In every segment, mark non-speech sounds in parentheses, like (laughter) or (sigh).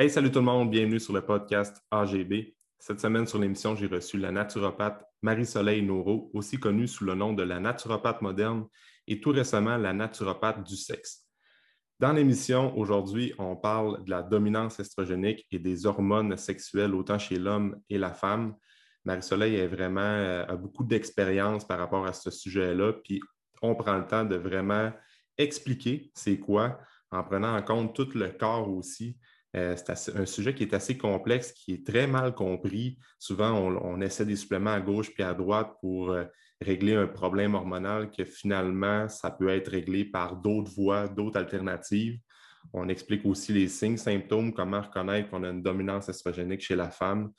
Hey, salut tout le monde, bienvenue sur le podcast AGB. Cette semaine sur l'émission, j'ai reçu la naturopathe Marie-Soleil Noro, aussi connue sous le nom de la naturopathe moderne et tout récemment la naturopathe du sexe. Dans l'émission, aujourd'hui, on parle de la dominance estrogénique et des hormones sexuelles autant chez l'homme et la femme. Marie-Soleil est vraiment, euh, beaucoup d'expérience par rapport à ce sujet-là, puis on prend le temps de vraiment expliquer c'est quoi en prenant en compte tout le corps aussi euh, c'est un sujet qui est assez complexe, qui est très mal compris. Souvent, on, essaie des suppléments à gauche puis à droite pour euh, régler un problème hormonal que finalement, ça peut être réglé par d'autres voies, d'autres alternatives. On explique aussi les signes, symptômes, comment reconnaître qu'on a une dominance estrogénique chez la femme,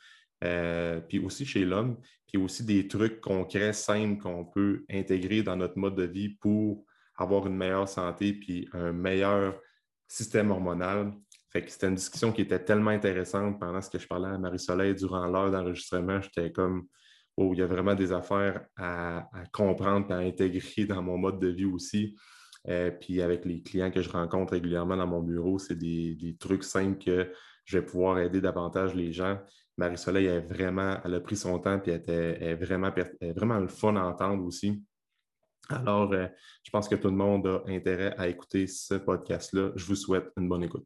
euh, puis aussi chez l'homme, puis aussi des trucs concrets, simples qu'on peut intégrer dans notre mode de vie pour avoir une meilleure santé puis un meilleur système hormonal fait que c'était une discussion qui était tellement intéressante pendant ce que je parlais à Marie-Soleil durant l'heure d'enregistrement. J'étais comme, oh, il y a vraiment des affaires à, comprendre et à intégrer dans mon mode de vie aussi. Euh, puis avec les clients que je rencontre régulièrement dans mon bureau, c'est des, trucs simples que je vais pouvoir aider davantage les gens. Marie-Soleil, est vraiment, elle a pris son temps et elle est vraiment, vraiment le fun à entendre aussi. Alors, euh, je pense que tout le monde a intérêt à écouter ce podcast-là. Je vous souhaite une bonne écoute.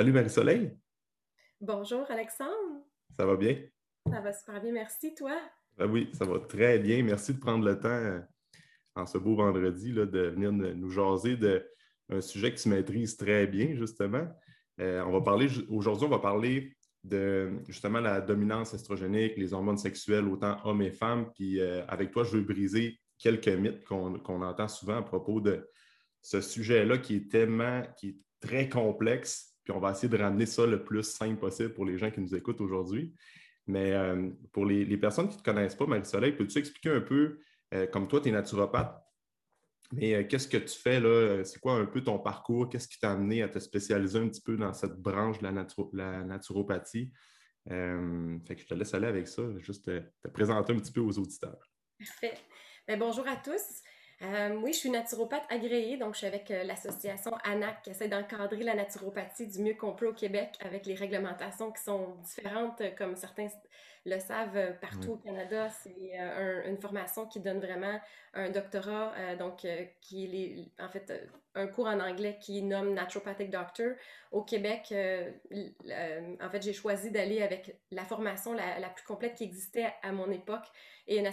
Salut Marie-Soleil. Bonjour Alexandre. Ça va bien? Ça va super bien, merci. Toi? Ben oui, ça va très bien. Merci de prendre le temps euh, en ce beau vendredi là, de venir nous jaser d'un sujet que tu maîtrises très bien, justement. Euh, on va parler aujourd'hui, on va parler de justement la dominance estrogénique, les hormones sexuelles, autant hommes et femmes. Puis euh, avec toi, je veux briser quelques mythes qu'on entend souvent à propos de ce sujet-là qui est tellement, qui est très complexe puis on va essayer de ramener ça le plus simple possible pour les gens qui nous écoutent aujourd'hui. Mais euh, pour les, personnes qui ne te connaissent pas, Marie-Soleil, peux-tu expliquer un peu, euh, comme toi, tu es naturopathe, mais euh, qu'est-ce que tu fais là? C'est quoi un peu ton parcours? Qu'est-ce qui t'a amené à te spécialiser un petit peu dans cette branche de la, naturopathie? fait que je te laisse aller avec ça, juste te, te présenter un petit peu aux auditeurs. Parfait. Ben, bonjour à tous. Euh, oui, je suis naturopathe agréée, donc je suis avec euh, l'association ANAC qui essaie d'encadrer la naturopathie du mieux qu'on peut au Québec avec les réglementations qui sont différentes, euh, comme certains le savent partout au Canada. C'est une formation qui donne vraiment un doctorat, donc qui est en fait un cours en anglais qui nomme Naturopathic Doctor. Au Québec, en fait, j'ai choisi d'aller avec la formation la, la, plus complète qui existait à mon époque et une,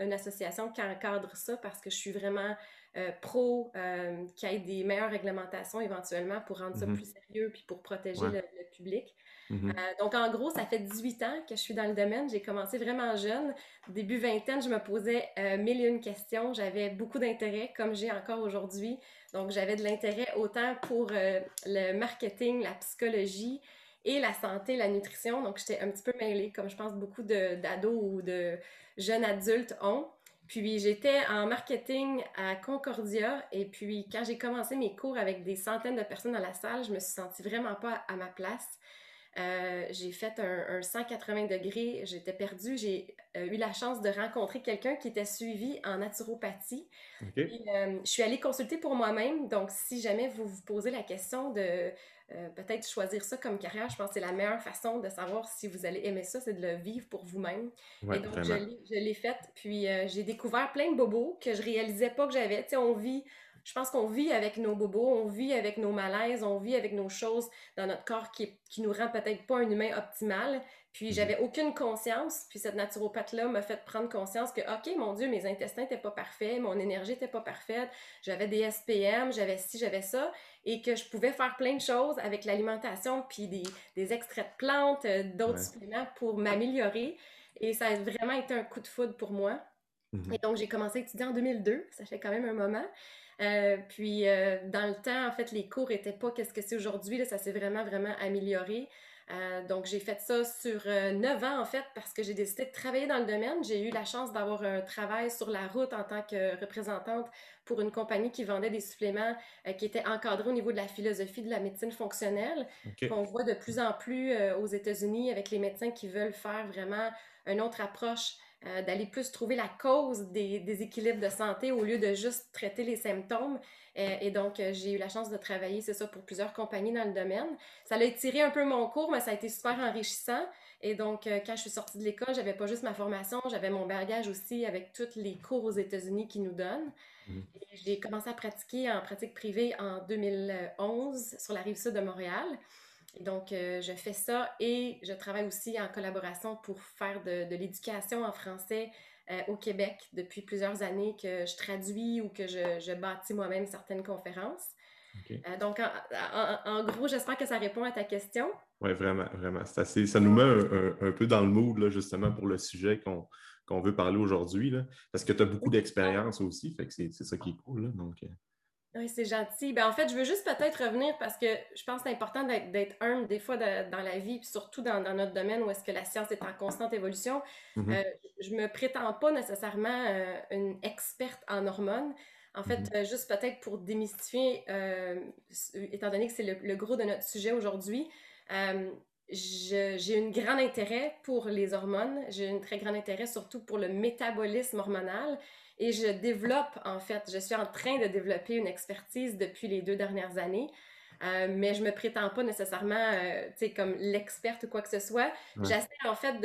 une association qui encadre ça parce que je suis vraiment euh, pro euh, qu'il y ait des meilleures réglementations éventuellement pour rendre ça mm-hmm. plus sérieux puis pour protéger le, public. Mm-hmm. Euh, donc, en gros, ça fait 18 ans que je suis dans le domaine. J'ai commencé vraiment jeune. Début vingtaine, je me posais mille et une questions. J'avais beaucoup d'intérêt, comme j'ai encore aujourd'hui. Donc, j'avais de l'intérêt autant pour le marketing, la psychologie, et la santé, la nutrition. Donc, j'étais un petit peu mêlée, comme je pense beaucoup d'ados ou de jeunes adultes ont. Puis, j'étais en marketing à Concordia. Et puis, quand j'ai commencé mes cours avec des centaines de personnes dans la salle, je me suis sentie vraiment pas à ma place. Euh, j'ai fait un, 180 degrés, j'étais perdue. J'ai euh, eu la chance de rencontrer quelqu'un qui était suivi en naturopathie. Euh, je suis allée consulter pour moi-même. Donc, si jamais vous vous posez la question de peut-être choisir ça comme carrière, je pense que c'est la meilleure façon de savoir si vous allez aimer ça, c'est de le vivre pour vous-même. Et donc, je l'ai faite. Puis, j'ai découvert plein de bobos que je réalisais pas que j'avais. Tu sais, on vit je pense qu'on vit avec nos bobos, on vit avec nos malaises, on vit avec nos choses dans notre corps qui, qui nous rend peut-être pas un humain optimal. Puis mhm. j'avais aucune conscience. Puis cette naturopathe-là m'a fait prendre conscience que, OK, mon Dieu, mes intestins n'étaient pas parfaits, mon énergie n'était pas parfaite, j'avais des SPM, j'avais ci, j'avais ça, et que je pouvais faire plein de choses avec l'alimentation, puis des, des, extraits de plantes, euh, d'autres suppléments pour m'améliorer. Et ça a vraiment été un coup de foudre pour moi. Mhm. Et donc, j'ai commencé à étudier en 2002, ça fait quand même un moment. Puis dans le temps, en fait, les cours n'étaient pas qu'est-ce que c'est aujourd'hui. Ça s'est vraiment, vraiment amélioré. Euh, donc, j'ai fait ça sur euh, neuf ans, en fait, parce que j'ai décidé de travailler dans le domaine. J'ai eu la chance d'avoir un travail sur la route en tant que représentante pour une compagnie qui vendait des suppléments euh, qui étaient encadrés au niveau de la philosophie de la médecine fonctionnelle, qu'on voit de plus en plus aux États-Unis avec les médecins qui veulent faire vraiment une autre approche d'aller plus trouver la cause des déséquilibres de santé au lieu de juste traiter les symptômes. Euh, et donc, euh, j'ai eu la chance de travailler, c'est ça, pour plusieurs compagnies dans le domaine. Ça a étiré un peu mon cours, mais ça a été super enrichissant. Et donc, euh, quand je suis sortie de l'école, j'avais pas juste ma formation, j'avais mon bagage aussi avec tous les cours aux États-Unis qu'ils nous donnent. Mhm. J'ai commencé à pratiquer en pratique privée en 2011 sur la rive sud de Montréal. Donc, je fais ça et je travaille aussi en collaboration pour faire de, de l'éducation en français euh, au Québec depuis plusieurs années que je traduis ou que je, je bâtis moi-même certaines conférences. Euh, donc, en, gros, j'espère que ça répond à ta question. Oui, vraiment, vraiment. Assez, ça nous met un, peu dans le mood, là, justement, pour le sujet qu'on veut parler aujourd'hui, parce que tu as beaucoup d'expérience aussi, fait que c'est ça qui est cool. Là, donc, euh. Oui, c'est gentil. Ben, en fait, je veux juste peut-être revenir parce que je pense que c'est important d'être humble des fois dans la vie, puis surtout dans, notre domaine où est-ce que la science est en constante évolution. Mm-hmm. Euh, je me prétends pas nécessairement euh, une experte en hormones. En fait, mm-hmm. euh, juste peut-être pour démystifier, étant donné que c'est le, gros de notre sujet aujourd'hui, j'ai un grand intérêt pour les hormones. J'ai un très grand intérêt surtout pour le métabolisme hormonal et je développe, en fait, je suis en train de développer une expertise depuis les deux dernières années. Euh, mais je me prétends pas nécessairement, euh, tu sais, comme l'experte ou quoi que ce soit. J'essaie en fait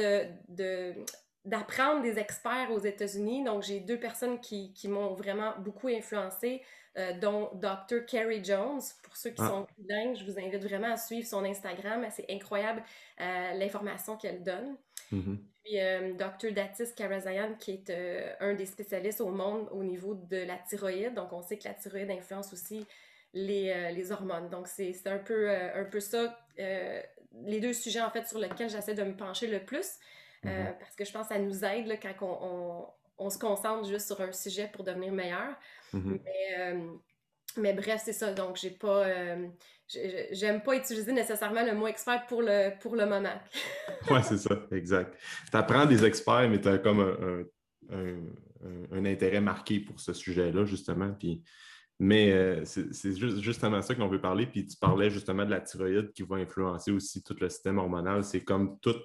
de, d'apprendre des experts aux États-Unis. Donc, j'ai deux personnes qui, qui m'ont vraiment beaucoup influencé, euh, dont Dr. Carrie Jones. Pour ceux qui ah. sont dingues, je vous invite vraiment à suivre son Instagram. C'est incroyable l'information qu'elle donne. Mm-hmm. Puis euh, Dr. Datis Karazayan, qui est euh, un des spécialistes au monde au niveau de la thyroïde. Donc, on sait que la thyroïde influence aussi les, euh, les hormones. Donc, c'est un peu, un peu ça, les deux sujets, en fait, sur lesquels j'essaie de me pencher le plus. Mm-hmm. Parce que je pense que ça nous aide là, quand on, on, se concentre juste sur un sujet pour devenir meilleur. Mm-hmm. Mais, mais, bref, c'est ça. Donc, j'ai pas j'aime pas utiliser nécessairement le mot expert pour le, pour le moment. (laughs) oui, c'est ça, exact. Tu apprends des experts, mais tu as comme un, un, intérêt marqué pour ce sujet-là, justement. Puis, mais euh, c'est justement ça qu'on veut parler. Puis tu parlais justement de la thyroïde qui va influencer aussi tout le système hormonal. C'est comme tout.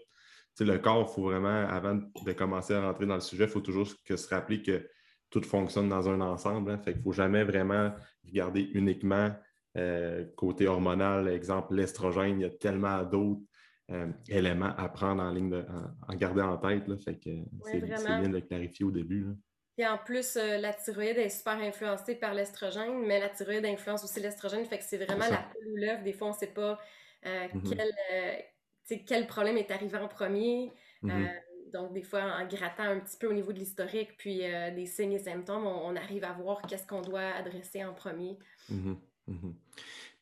Le corps, il faut vraiment, avant de commencer à rentrer dans le sujet, il faut toujours que se rappeler que tout fonctionne dans un ensemble. Hein. Fait qu'il ne faut jamais vraiment regarder uniquement euh, côté hormonal, exemple l'estrogène, il y a tellement d'autres euh, éléments à prendre en ligne, en, garder en tête. fait que c'est bien de le clarifier au début. Et en plus, euh, la thyroïde est super influencée par l'estrogène, mais la thyroïde influence aussi l'estrogène. Fait que c'est vraiment la poule ou l'œuf. Des fois, on ne sait pas mm-hmm. quel, quel, problème est arrivé en premier. Mm-hmm. Donc, des fois, en grattant un petit peu au niveau de l'historique, puis des signes et symptômes, on, arrive à voir qu'est-ce qu'on doit adresser en premier. Mm-hmm. Mhm.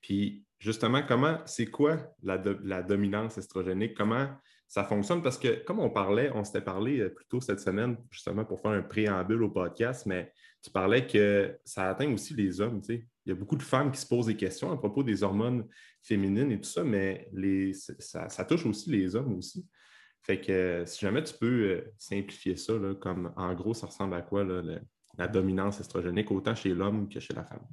Puis justement, comment, c'est quoi la, dominance estrogénique? Comment ça fonctionne? Parce que comme on parlait, on s'était parlé euh, plus tôt cette semaine, justement pour faire un préambule au podcast, mais tu parlais que ça atteint aussi les hommes. Il y a beaucoup de femmes qui se posent des questions à propos des hormones féminines et tout ça, mais les, ça, touche aussi les hommes aussi. Fait que si jamais tu peux euh, simplifier ça, comme en gros, ça ressemble à quoi la dominance estrogénique, autant chez l'homme que chez la femme?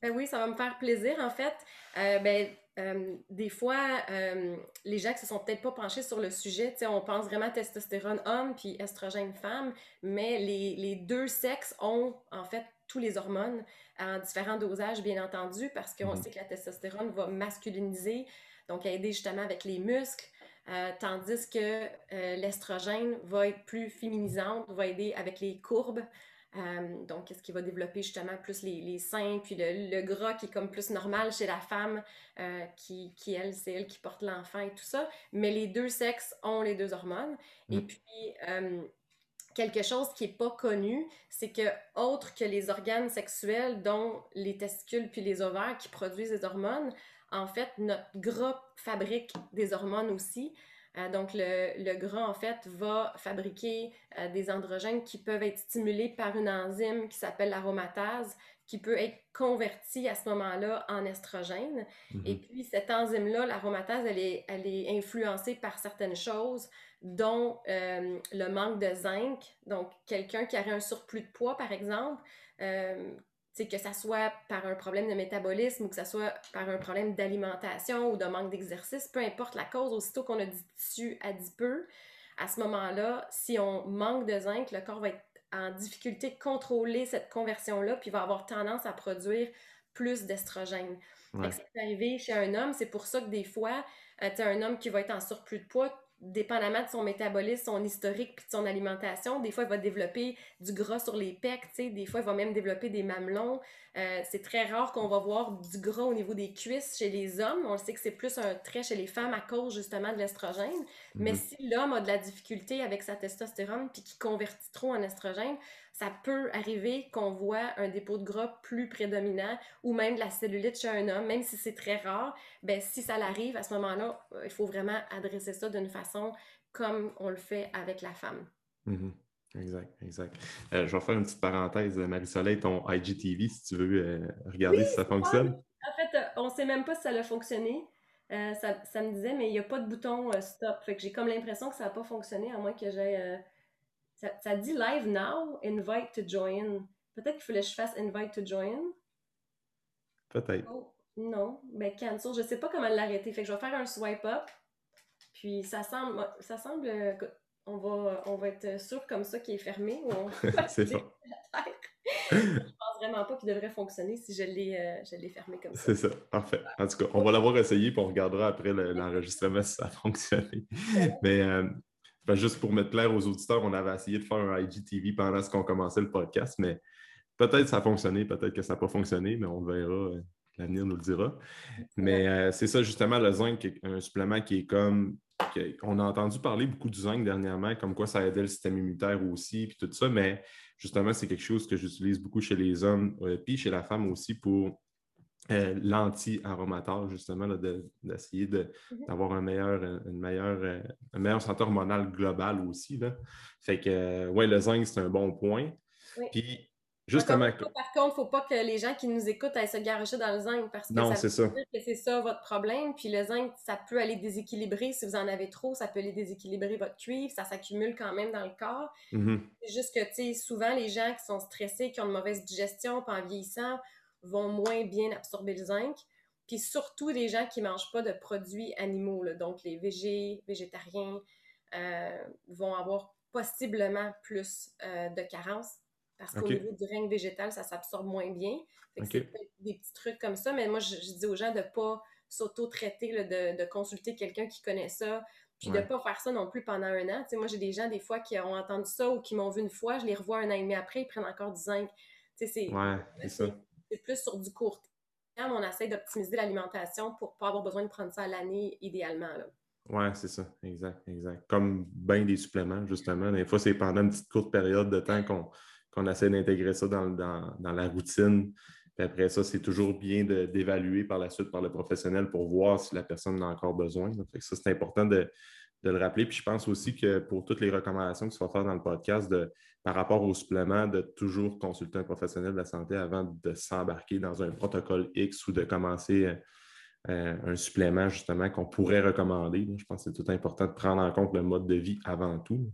Ben oui, ça va me faire plaisir. En fait, euh, ben, euh, des fois, euh, les gens qui se sont peut-être pas penchés sur le sujet, on pense vraiment testostérone homme puis estrogène femme, mais les, les, deux sexes ont en fait tous les hormones en différents dosages, bien entendu, parce qu'on mhm. sait que la testostérone va masculiniser, donc aider justement avec les muscles. Tandis que l'estrogène va être plus féminisante, va aider avec les courbes, euh, donc, qu'est-ce qui va développer justement plus les, seins, puis le, gras qui est comme plus normal chez la femme, euh, qui, qui, elle, c'est elle qui porte l'enfant et tout ça. Mais les deux sexes ont les deux hormones. Et mm. puis, euh, quelque chose qui n'est pas connu, c'est que, autre que les organes sexuels, dont les testicules puis les ovaires qui produisent des hormones, en fait, notre gras fabrique des hormones aussi. Euh, donc, le, gras, en fait, va fabriquer euh, des androgènes qui peuvent être stimulés par une enzyme qui s'appelle l'aromatase, qui peut être converti à ce moment-là en estrogène. Et mhm. puis, cette enzyme-là, l'aromatase, elle est, elle est influencée par certaines choses, dont euh, le manque de zinc. Donc, quelqu'un qui aurait un surplus de poids, par exemple, que ça soit par un problème de métabolisme ou que ça soit par un problème d'alimentation ou de manque d'exercice, peu importe la cause, aussitôt qu'on a du tissu adipeux, à ce moment-là, si on manque de zinc, le corps va être en difficulté de contrôler cette conversion-là, puis va avoir tendance à produire plus d'estrogène. Ça peut arriver chez un homme, c'est pour ça que des fois, euh, tu as un homme qui va être en surplus de poids, dépendamment de son métabolisme, son historique puis de son alimentation, des fois, il va développer du gras sur les pecs, des fois, il va même développer des mamelons. Euh, c'est très rare qu'on va voir du gras au niveau des cuisses chez les hommes. On sait que c'est plus un trait chez les femmes à cause justement de l'estrogène. Mais mhm. si l'homme a de la difficulté avec sa testostérone puis qu'il convertit trop en estrogène, ça peut arriver qu'on voit un dépôt de gras plus prédominant ou même de la cellulite chez un homme, même si c'est très rare. Ben, si ça l'arrive, à ce moment-là, euh, il faut vraiment adresser ça d'une façon comme on le fait avec la femme. Mhm. Exact, exact. Euh, je vais faire une petite parenthèse, Marie-Soleil, ton IGTV, si tu veux euh, regarder si ça fonctionne. En fait, on ne sait même pas si ça a fonctionné. ça, ça, me disait, mais il n'y a pas de bouton stop. Fait que j'ai comme l'impression que ça n'a pas fonctionné, à moins que j'aie ça, dit live now, invite to join. Peut-être qu'il fallait que je fasse invite to join. Peut-être. Oh, non, mais ben, cancel. Je ne sais pas comment l'arrêter. Fait que je vais faire un swipe up. Puis ça semble, ça semble, on va, on va être sûr comme ça qu'il est fermé ou on (laughs) C'est ça. je pense vraiment pas qu'il devrait fonctionner si je l'ai, euh, fermé comme ça. C'est ça, parfait. En tout cas, on va l'avoir essayé puis on regardera après l'enregistrement si ça a fonctionné. Mais euh, juste pour mettre clair aux auditeurs, on avait essayé de faire un IGTV pendant ce qu'on commençait le podcast, mais peut-être ça a fonctionné, peut-être que ça n'a pas fonctionné, mais on verra. Euh, l'avenir nous le dira. Mais euh, c'est ça, justement, le zinc, un supplément qui est comme. on a entendu parler beaucoup du zinc dernièrement, comme quoi ça aidait le système immunitaire aussi, puis tout ça, mais justement, c'est quelque chose que j'utilise beaucoup chez les hommes, euh, puis chez la femme aussi pour euh, l'anti-aromatage, justement, d'essayer mhm. d'avoir un meilleur, une meilleure, euh, un meilleur santé hormonale globale aussi. Là. Fait que, euh, ouais, le zinc, c'est un bon point. Puis, justement. Par contre, il ne faut pas que les gens qui nous écoutent aillent se garocher dans le zinc parce que non, ça dire que c'est ça votre problème. Puis le zinc, ça peut aller déséquilibrer. Si vous en avez trop, ça peut aller déséquilibrer votre cuivre. Ça s'accumule quand même dans le corps. Mm-hmm. C'est juste que, tu sais, souvent, les gens qui sont stressés, qui ont une mauvaise digestion, pas en vieillissant, vont moins bien absorber le zinc. Puis surtout les gens qui ne mangent pas de produits animaux, donc les végés, végétariens, euh, vont avoir possiblement plus euh, de carences parce qu'au niveau du règne végétal, ça s'absorbe moins bien. C'est des petits trucs comme ça, mais moi, je, dis aux gens de ne pas s'auto-traiter, de, consulter quelqu'un qui connaît ça, puis de ne pas faire ça non plus pendant un an. moi, j'ai des gens, des fois, qui ont entendu ça ou qui m'ont vu une fois, je les revois un an et demi après, ils prennent encore du zinc. C'est ça c'est plus sur du court terme. On essaie d'optimiser l'alimentation pour pas avoir besoin de prendre ça à l'année, idéalement. Oui, c'est ça, exact, exact. Comme bien des suppléments, justement. Des fois, c'est pendant une petite courte période de temps qu'on essaie d'intégrer ça dans, la routine. Puis après ça, c'est toujours bien d'évaluer par la suite par le professionnel pour voir si la personne en a encore besoin. ça, c'est important de, de, le rappeler. Puis je pense aussi que pour toutes les recommandations que tu vas faire dans le podcast, de, par rapport au supplément, de toujours consulter un professionnel de la santé avant de s'embarquer dans un protocole X ou de commencer euh, euh, un supplément justement qu'on pourrait recommander. Je pense que c'est tout important de prendre en compte le mode de vie avant tout.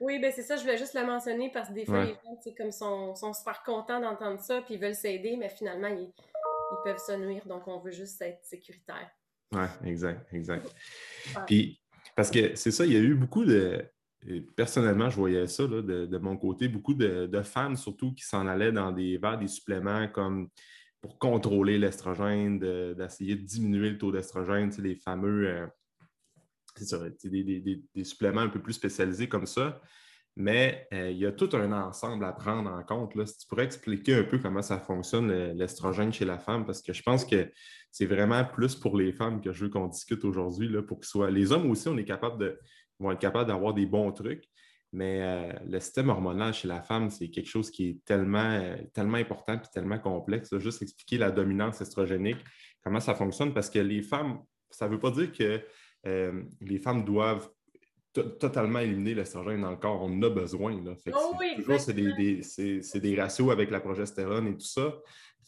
Oui, ben c'est ça, je voulais juste le mentionner parce que des fois, les gens comme sont, sont super contents d'entendre ça puis ils veulent s'aider, mais finalement, ils, peuvent se nuire, donc on veut juste être sécuritaire. Oui, exact, exact. Puis, parce que c'est ça, il y a eu beaucoup de, personnellement, je voyais ça de, mon côté, beaucoup de, femmes surtout qui s'en allaient dans des vers des suppléments comme pour contrôler l'estrogène, d'essayer de, diminuer le taux d'estrogène, les fameux euh, des, suppléments un peu plus spécialisés comme ça. Mais euh, il y a tout un ensemble à prendre en compte. Là. Si tu pourrais expliquer un peu comment ça fonctionne l'estrogène chez la femme, parce que je pense que c'est vraiment plus pour les femmes que je veux qu'on discute aujourd'hui, pour que soit. Les hommes aussi, on est capable de vont être capables d'avoir des bons trucs. Mais euh, le système hormonal chez la femme, c'est quelque chose qui est tellement, euh, tellement important et tellement complexe. Juste expliquer la dominance estrogénique, comment ça fonctionne, parce que les femmes, ça ne veut pas dire que euh, les femmes doivent totalement éliminer l'estrogène dans le corps. On en a besoin. Là. oh oui, toujours, c'est des, des, ratios avec la progestérone et tout ça.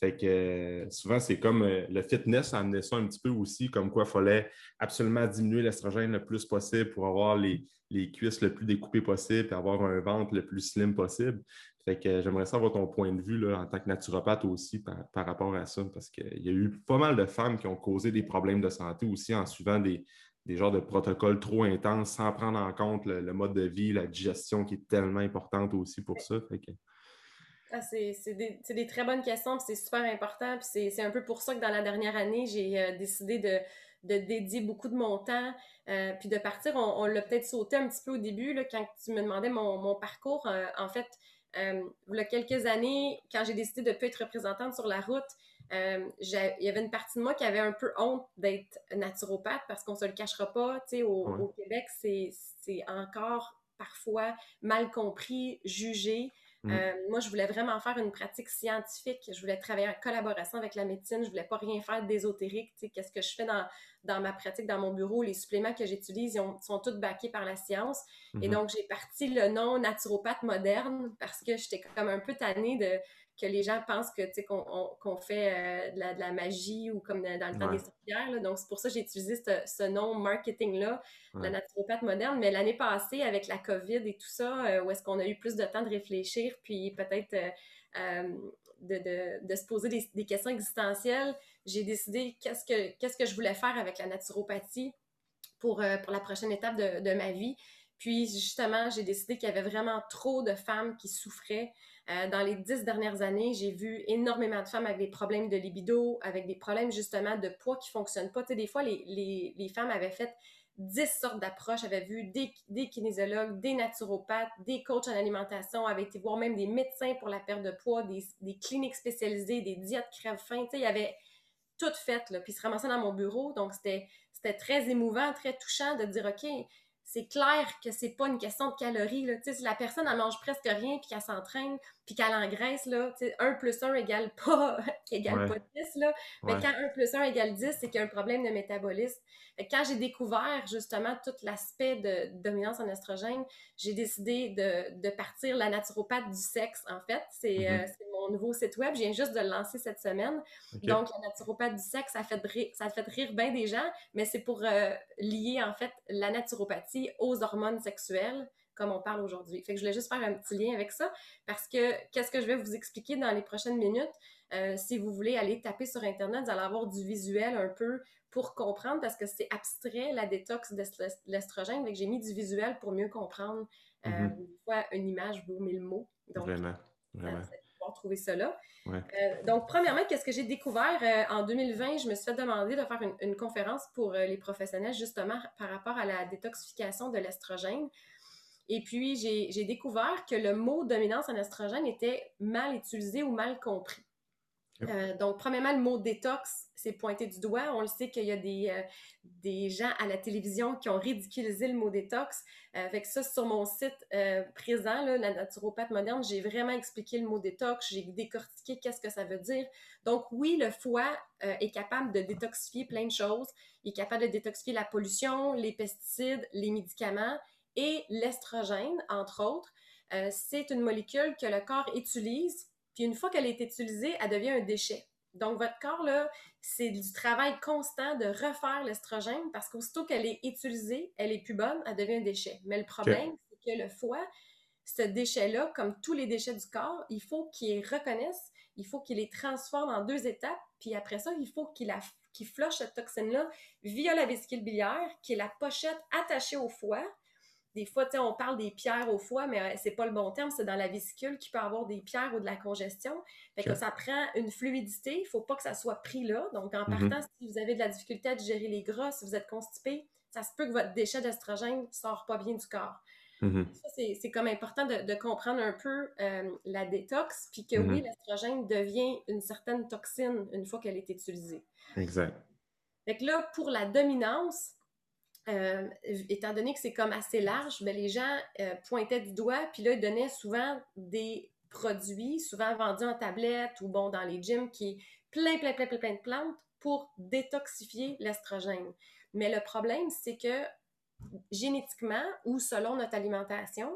Fait que euh, souvent, c'est comme euh, le fitness a amené ça un petit peu aussi, comme quoi il fallait absolument diminuer l'estrogène le plus possible pour avoir les, cuisses le plus découpées possible et avoir un ventre le plus slim possible. Fait que j'aimerais savoir ton point de vue là, en tant que naturopathe aussi par, rapport à ça, parce qu'il y a eu pas mal de femmes qui ont causé des problèmes de santé aussi en suivant des, des genres de protocoles trop intenses sans prendre en compte le, mode de vie, la digestion qui est tellement importante aussi pour ça. Ah, c'est des, très bonnes questions, c'est super important. c'est un peu pour ça que dans la dernière année, j'ai euh, décidé de, dédier beaucoup de mon temps, euh, puis de partir. On, l'a peut-être sauté un petit peu au début, là, quand tu me demandais mon, parcours. Euh, en fait, il y a quelques années, quand j'ai décidé de ne plus être représentante sur la route, il y avait une partie de moi qui avait un peu honte d'être naturopathe parce qu'on se le cachera pas, tu sais, au, au, Québec, c'est encore parfois mal compris, jugé. Mm. Euh, moi, je voulais vraiment faire une pratique scientifique. Je voulais travailler en collaboration avec la médecine. Je voulais pas rien faire d'ésotérique. Qu'est-ce que je fais dans, dans ma pratique, dans mon bureau? Les suppléments que j'utilise, ils sont tous backés par la science. Et mm-hmm. donc, j'ai parti le nom naturopathe moderne parce que j'étais comme un peu tannée de que les gens pensent que tu qu'on fait euh, de, la, magie ou comme dans le temps des sorcières. Donc, c'est pour ça que j'ai utilisé ce, nom marketing-là, la naturopathe moderne. Mais l'année passée, avec la COVID et tout ça, euh, où est-ce qu'on a eu plus de temps de réfléchir, puis peut-être euh, de, se poser des, questions existentielles, j'ai décidé qu'est-ce que, qu'est-ce que je voulais faire avec la naturopathie pour, pour la prochaine étape de, de ma vie. Puis justement, j'ai décidé qu'il y avait vraiment trop de femmes qui souffraient euh, dans les dix dernières années, j'ai vu énormément de femmes avec des problèmes de libido, avec des problèmes justement de poids qui ne fonctionnent pas. Tu des fois, les, femmes avaient fait dix sortes d'approches, avaient vu des, des, kinésiologues, des naturopathes, des coachs en alimentation, avaient été voir même des médecins pour la perte de poids, des, des cliniques spécialisées, des diètes crève-faim. Tu sais, il y avait tout fait, là, puis se ramassaient dans mon bureau. Donc, c'était très émouvant, très touchant de dire, OK, c'est clair que c'est pas une question de calories. Là. Si la personne elle mange presque rien puis qu'elle s'entraîne puis qu'elle engraisse, là, 1 plus 1 égale pas, (laughs) égale pas 10. Là. Mais quand 1 plus 1 égale 10, c'est qu'il y a un problème de métabolisme. Quand j'ai découvert justement tout l'aspect de dominance en estrogène, j'ai décidé de, de, partir la naturopathe du sexe, en fait. C'est mm-hmm. euh, mon nouveau site web. Je viens juste de le lancer cette semaine. Donc, la naturopathe du sexe, ça fait, rire, ça fait rire bien des gens, mais c'est pour euh, lier, en fait, la naturopathie aux hormones sexuelles comme on parle aujourd'hui. Fait que je voulais juste faire un petit lien avec ça parce que qu'est-ce que je vais vous expliquer dans les prochaines minutes? Euh, si vous voulez aller taper sur Internet, vous allez avoir du visuel un peu pour comprendre parce que c'est abstrait la détox de l'estrogène. J'ai mis du visuel pour mieux comprendre. Euh, mm-hmm. Une fois, une image vaut mille mots. Donc, vraiment, vraiment. vous allez pouvoir trouver. Euh, donc, premièrement, qu'est-ce que j'ai découvert? En 2020? Je me suis fait demander de faire une, une conférence pour les professionnels justement par rapport à la détoxification de l'estrogène. Et puis, j'ai découvert que le mot dominance en estrogène était mal utilisé ou mal compris. Euh, donc, premièrement, le mot détox, c'est pointé du doigt. On le sait qu'il y a des, euh, des gens à la télévision qui ont ridiculisé le mot détox. Euh, avec ça, sur mon site présent, la naturopathe moderne, j'ai vraiment expliqué le mot détox. J'ai décortiqué qu'est-ce que ça veut dire. Donc, oui, le foie est capable de détoxifier plein de choses. Il est capable de détoxifier la pollution, les pesticides, les médicaments et l'estrogène, entre autres. c'est une molécule que le corps utilise puis une fois qu'elle est utilisée, elle devient un déchet. Donc, votre corps, là, c'est du travail constant de refaire l'estrogène parce qu'aussitôt qu'elle est utilisée, elle est plus bonne, elle devient un déchet. Mais le problème, c'est que le foie, ce déchet-là, comme tous les déchets du corps, il faut qu'il les reconnaisse, il faut qu'il les transforme en deux étapes, puis après ça, il faut qu'il qu floche cette toxine-là via la vésicule biliaire, qui est la pochette attachée au foie, des fois, on parle des pierres au foie, mais euh, c'est pas le bon terme, c'est dans la vésicule qui peut avoir des pierres ou de la congestion. Fait que ça prend une fluidité, il faut pas que ça soit pris là. Donc, en mm-hmm. partant, si vous avez de la difficulté à digérer les gras, si vous êtes constipé, ça se peut que votre déchet d'estrogène sort pas bien du corps. Mm-hmm. Ça, c'est comme important de, comprendre un peu euh, la détox, puis que oui, mm-hmm. l'estrogène devient une certaine toxine une fois qu'elle est utilisée. Exact. Fait que là, pour la dominance, euh, étant donné que c'est comme assez large, ben, les gens euh, pointaient du doigt, puis là, ils donnaient souvent des produits, souvent vendus en tablette ou bon, dans les gyms, qui est plein, plein, plein, plein, plein de plantes pour détoxifier l'estrogène. Mais le problème, c'est que génétiquement ou selon notre alimentation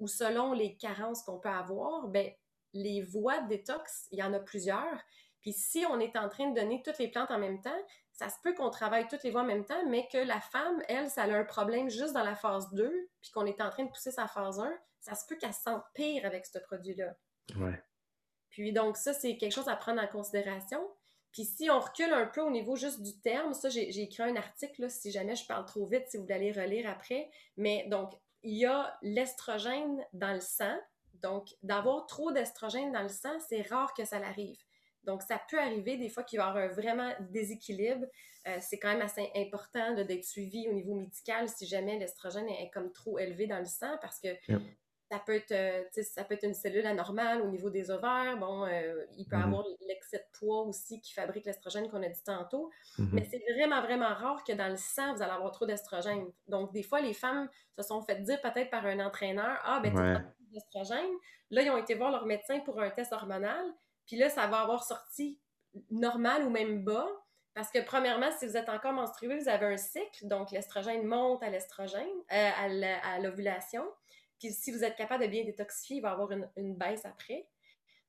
ou selon les carences qu'on peut avoir, ben, les voies de détox, il y en a plusieurs. Puis si on est en train de donner toutes les plantes en même temps, ça se peut qu'on travaille toutes les voies en même temps, mais que la femme, elle, ça a un problème juste dans la phase 2, puis qu'on est en train de pousser sa phase 1, ça se peut qu'elle se sente pire avec ce produit-là. Ouais. Puis donc ça, c'est quelque chose à prendre en considération. Puis si on recule un peu au niveau juste du terme, ça, j'ai écrit un article, si jamais je parle trop vite, si vous voulez relire après. Mais donc, il y a l'estrogène dans le sang. Donc, d'avoir trop d'estrogène dans le sang, c'est rare que ça l'arrive. Donc, ça peut arriver des fois qu'il va y avoir un vraiment déséquilibre. Euh, c'est quand même assez important d'être suivi au niveau médical si jamais l'estrogène est, comme trop élevé dans le sang parce que ça peut être, euh, ça peut être une cellule anormale au niveau des ovaires. Bon, euh, il peut y mm-hmm. avoir l'excès de poids aussi qui fabrique l'estrogène qu'on a dit tantôt. Mm-hmm. Mais c'est vraiment, vraiment rare que dans le sang, vous allez avoir trop d'estrogène. Donc, des fois, les femmes se sont fait dire peut-être par un entraîneur Ah, ben, tu as trop d'estrogène. Là, ils ont été voir leur médecin pour un test hormonal. Puis là, ça va avoir sorti normal ou même bas. Parce que, premièrement, si vous êtes encore menstrué, vous avez un cycle. Donc, l'estrogène monte à l'estrogène, euh, à l'ovulation. Puis si vous êtes capable de bien détoxifier, il va y avoir une, baisse après.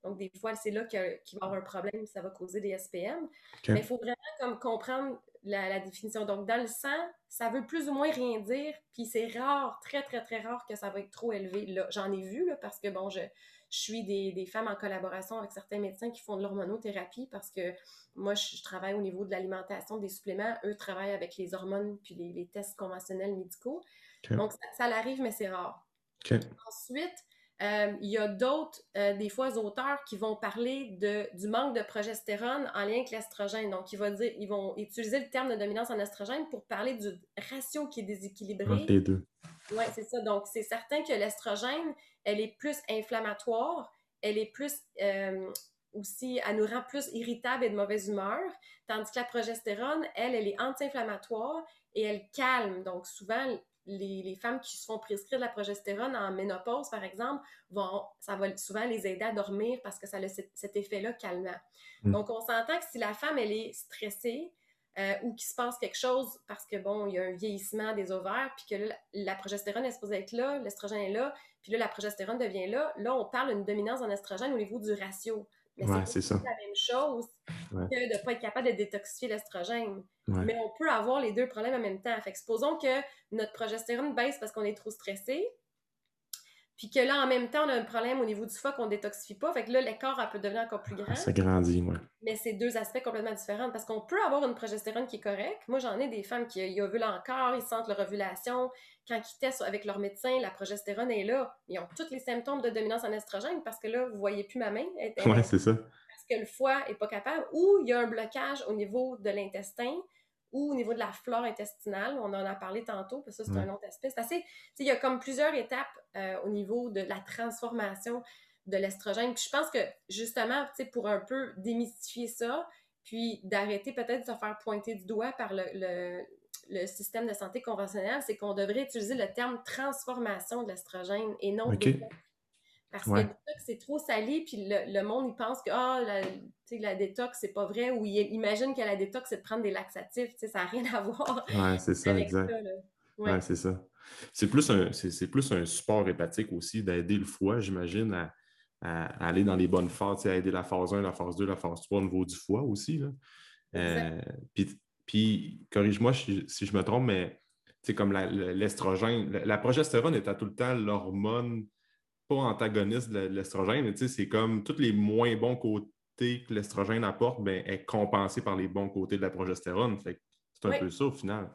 Donc, des fois, c'est là qu'il va y avoir un problème, ça va causer des SPM. Mais il faut vraiment comme comprendre la, définition. Donc, dans le sang, ça veut plus ou moins rien dire, puis c'est rare, très, très, très rare que ça va être trop élevé. Là, j'en ai vu, là, parce que, bon, je, suis des, femmes en collaboration avec certains médecins qui font de l'hormonothérapie parce que moi, je, travaille au niveau de l'alimentation, des suppléments. Eux travaillent avec les hormones puis les, tests conventionnels médicaux. Donc, ça, ça l'arrive, mais c'est rare. Ensuite, euh, il y a d'autres, euh, des fois, auteurs qui vont parler de, du manque de progestérone en lien avec l'estrogène. Donc, ils vont, dire, ils vont utiliser le terme de dominance en estrogène pour parler du ratio qui est déséquilibré. Entre les deux. Oui, c'est ça. Donc, c'est certain que l'estrogène, elle est plus inflammatoire, elle est plus euh, aussi, elle nous rend plus irritable et de mauvaise humeur, tandis que la progestérone, elle, elle est anti-inflammatoire et elle calme. Donc, souvent, les, femmes qui se font prescrire de la progestérone en ménopause, par exemple, vont, ça va souvent les aider à dormir parce que ça a cet, effet-là calmant. Mm. Donc, on s'entend que si la femme, elle est stressée euh, ou qu'il se passe quelque chose parce que, bon, il y a un vieillissement des ovaires, puis que la progestérone est supposée être là, l'estrogène est là, puis là, la progestérone devient là, là, on parle d'une dominance en estrogène au niveau du ratio. Mais c'est la même chose que de ne pas être capable de détoxifier l'estrogène. Mais on peut avoir les deux problèmes en même temps. Fait que supposons que notre progestérone baisse parce qu'on est trop stressé, puis que là, en même temps, on a un problème au niveau du foie qu'on détoxifie pas. Fait que là, l'écart peut devenir encore plus grand. Ça grandit, oui. Mais c'est deux aspects complètement différents parce qu'on peut avoir une progestérone qui est correcte. Moi, j'en ai des femmes qui ovulent encore, ils sentent leur ovulation. Quand ils testent avec leur médecin, la progestérone est là. Ils ont tous les symptômes de dominance en estrogène parce que là, vous voyez plus ma main. Oui, c'est ça. Parce que le foie est pas capable ou il y a un blocage au niveau de l'intestin ou au niveau de la flore intestinale. On en a parlé tantôt, parce que ça, c'est un autre aspect. C'est il y a comme plusieurs étapes euh, au niveau de la transformation de l'estrogène. Puis je pense que, justement, pour un peu démystifier ça, puis d'arrêter peut-être de se faire pointer du doigt par le, le, système de santé conventionnel, c'est qu'on devrait utiliser le terme transformation de l'estrogène et non parce que c'est trop salé, puis le, monde, il pense que ah, la, la détox, c'est pas vrai, ou il imagine que la détox, c'est de prendre des laxatifs. Ça n'a rien à (laughs) voir. Oui, c'est ça, exact. ouais. c'est ça. C'est plus, un, plus un support hépatique aussi, d'aider le foie, j'imagine, à, aller dans les bonnes phases, à aider la phase 1, la phase 2, la phase 3 au niveau du foie aussi. Là. Euh, puis, corrige-moi si, je me trompe, mais comme l'estrogène, la, la, progestérone est à tout le temps l'hormone pas antagoniste de l'estrogène, mais c'est comme tous les moins bons côtés que l'estrogène apporte, ben, est compensé par les bons côtés de la progestérone. c'est un peu ça au final.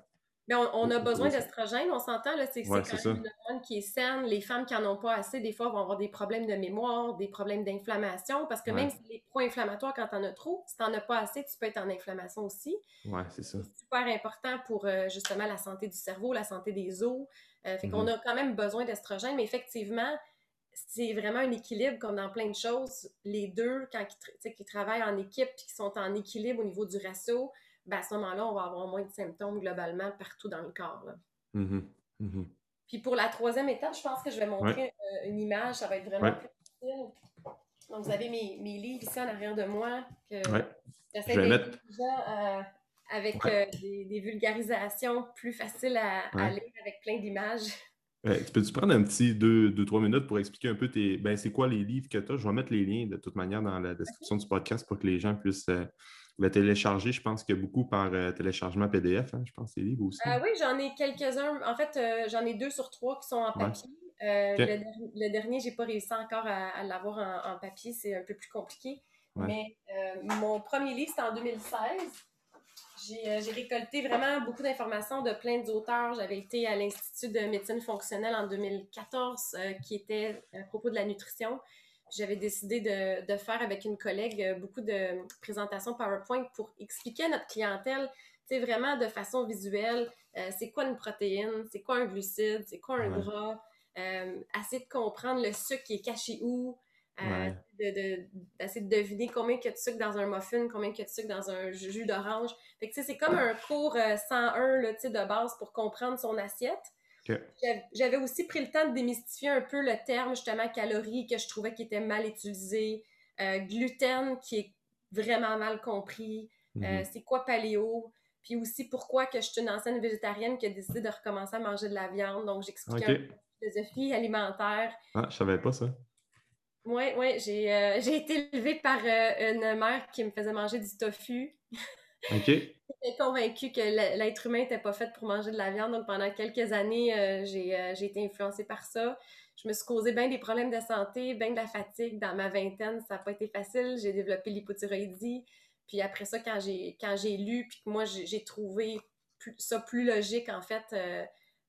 Mais on, a besoin d'estrogène, on s'entend, c'est quand même une hormone qui est saine. Les femmes qui n'en ont pas assez, des fois, vont avoir des problèmes de mémoire, des problèmes d'inflammation, parce que même si les pro-inflammatoires, quand tu en as trop, si tu n'en as pas assez, tu peux être en inflammation aussi. Oui, c'est ça. C'est super important pour euh, justement la santé du cerveau, la santé des os. Euh, fait qu'on mm-hmm. a quand même besoin d'estrogène, mais effectivement, c'est vraiment un équilibre comme dans plein de choses. Les deux, quand ils, travaillent en équipe et qu'ils sont en équilibre au niveau du ratio, ben à ce moment-là, on va avoir moins de symptômes globalement partout dans le corps. Mm-hmm. Mm-hmm. Puis pour la troisième étape, je pense que je vais montrer euh, une image. Ça va être vraiment plus facile. Donc, vous avez mes, mes, livres ici en arrière de moi. Que mettre... à, avec des, vulgarisations plus faciles à, lire avec plein d'images. Tu peux-tu prendre un petit deux, deux, trois minutes pour expliquer un peu tes. Ben, c'est quoi les livres que tu as? Je vais mettre les liens de toute manière dans la description du podcast pour que les gens puissent le télécharger. Je pense que beaucoup par téléchargement PDF, hein, je pense, ces livres aussi. oui, j'en ai quelques-uns. En fait, j'en ai deux sur trois qui sont en papier. Euh, le, dernier, j'ai pas réussi encore à, l'avoir en, papier, c'est un peu plus compliqué. Mais euh, mon premier livre, c'était en 2016. Euh, j'ai récolté vraiment beaucoup d'informations de plein d'auteurs. J'avais été à l'Institut de médecine fonctionnelle en 2014, qui était à propos de la nutrition. J'avais décidé de, de, faire avec une collègue beaucoup de présentations PowerPoint pour expliquer à notre clientèle, c'est vraiment de façon visuelle, c'est quoi une protéine, c'est quoi un glucide, c'est quoi un gras, euh, essayer de comprendre le sucre qui est caché où, euh, d'essayer de, deviner combien il y a de sucre dans un muffin, combien il y a de sucre dans un jus d'orange. Fait que c'est comme un cours 101 euh, là, de base pour comprendre son assiette. J'avais aussi pris le temps de démystifier un peu le terme justement calories que je trouvais qui était mal utilisé, gluten qui est vraiment mal compris, mm-hmm. c'est quoi paléo, puis aussi pourquoi que je suis une ancienne végétarienne qui a décidé de recommencer à manger de la viande? Donc j'expliquais un peu philosophie alimentaire. Ah, je savais pas ça. Oui, oui, j'ai euh, été élevée par euh, une mère qui me faisait manger du tofu. (laughs) OK. J'étais convaincue que l'être humain n'était pas fait pour manger de la viande. Donc, pendant quelques années, euh, j'ai été influencée par ça. Je me suis causé bien des problèmes de santé, bien de la fatigue. Dans ma vingtaine, ça n'a pas été facile. J'ai développé l'hypothyroïdie. Puis après ça, quand j'ai lu, puis que moi, j'ai trouvé ça plus logique, en fait,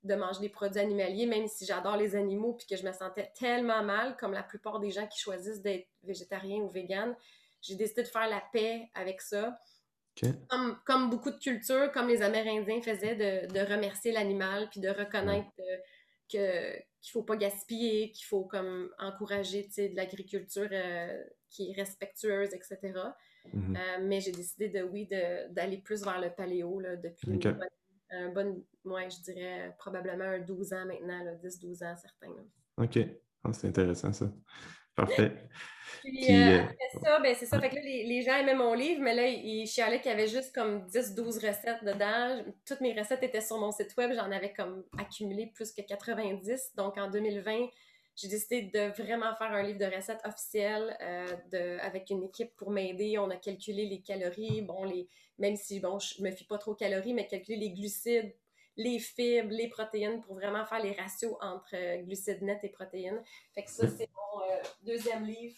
de manger des produits animaliers, même si j'adore les animaux puis que je me sentais tellement mal, comme la plupart des gens qui choisissent d'être végétariens ou véganes, j'ai décidé de faire la paix avec ça. Comme, beaucoup de cultures, comme les Amérindiens faisaient, de, remercier l'animal puis de reconnaître euh, que qu'il faut pas gaspiller, qu'il faut comme encourager de l'agriculture euh, qui est respectueuse, etc. Mm-hmm. Euh, mais j'ai décidé de oui d'aller plus vers le paléo là, depuis un bon, moi, je dirais probablement un 12 ans maintenant, 10-12 ans certains. OK. Ah, c'est intéressant ça. Parfait. Puis, euh, euh, après ça, ben, c'est ça. Fait que là, les, gens aimaient mon livre, mais là, ils chialaient qu'il y avait juste comme 10-12 recettes dedans. Toutes mes recettes étaient sur mon site web. J'en avais comme accumulé plus que 90. Donc, en 2020, j'ai décidé de vraiment faire un livre de recettes officiel euh, de, avec une équipe pour m'aider. On a calculé les calories, bon, les, même si bon, je me fie pas trop aux calories, mais calculer les glucides, les fibres, les protéines pour vraiment faire les ratios entre euh, glucides nets et protéines. Fait que ça, c'est mon euh, deuxième livre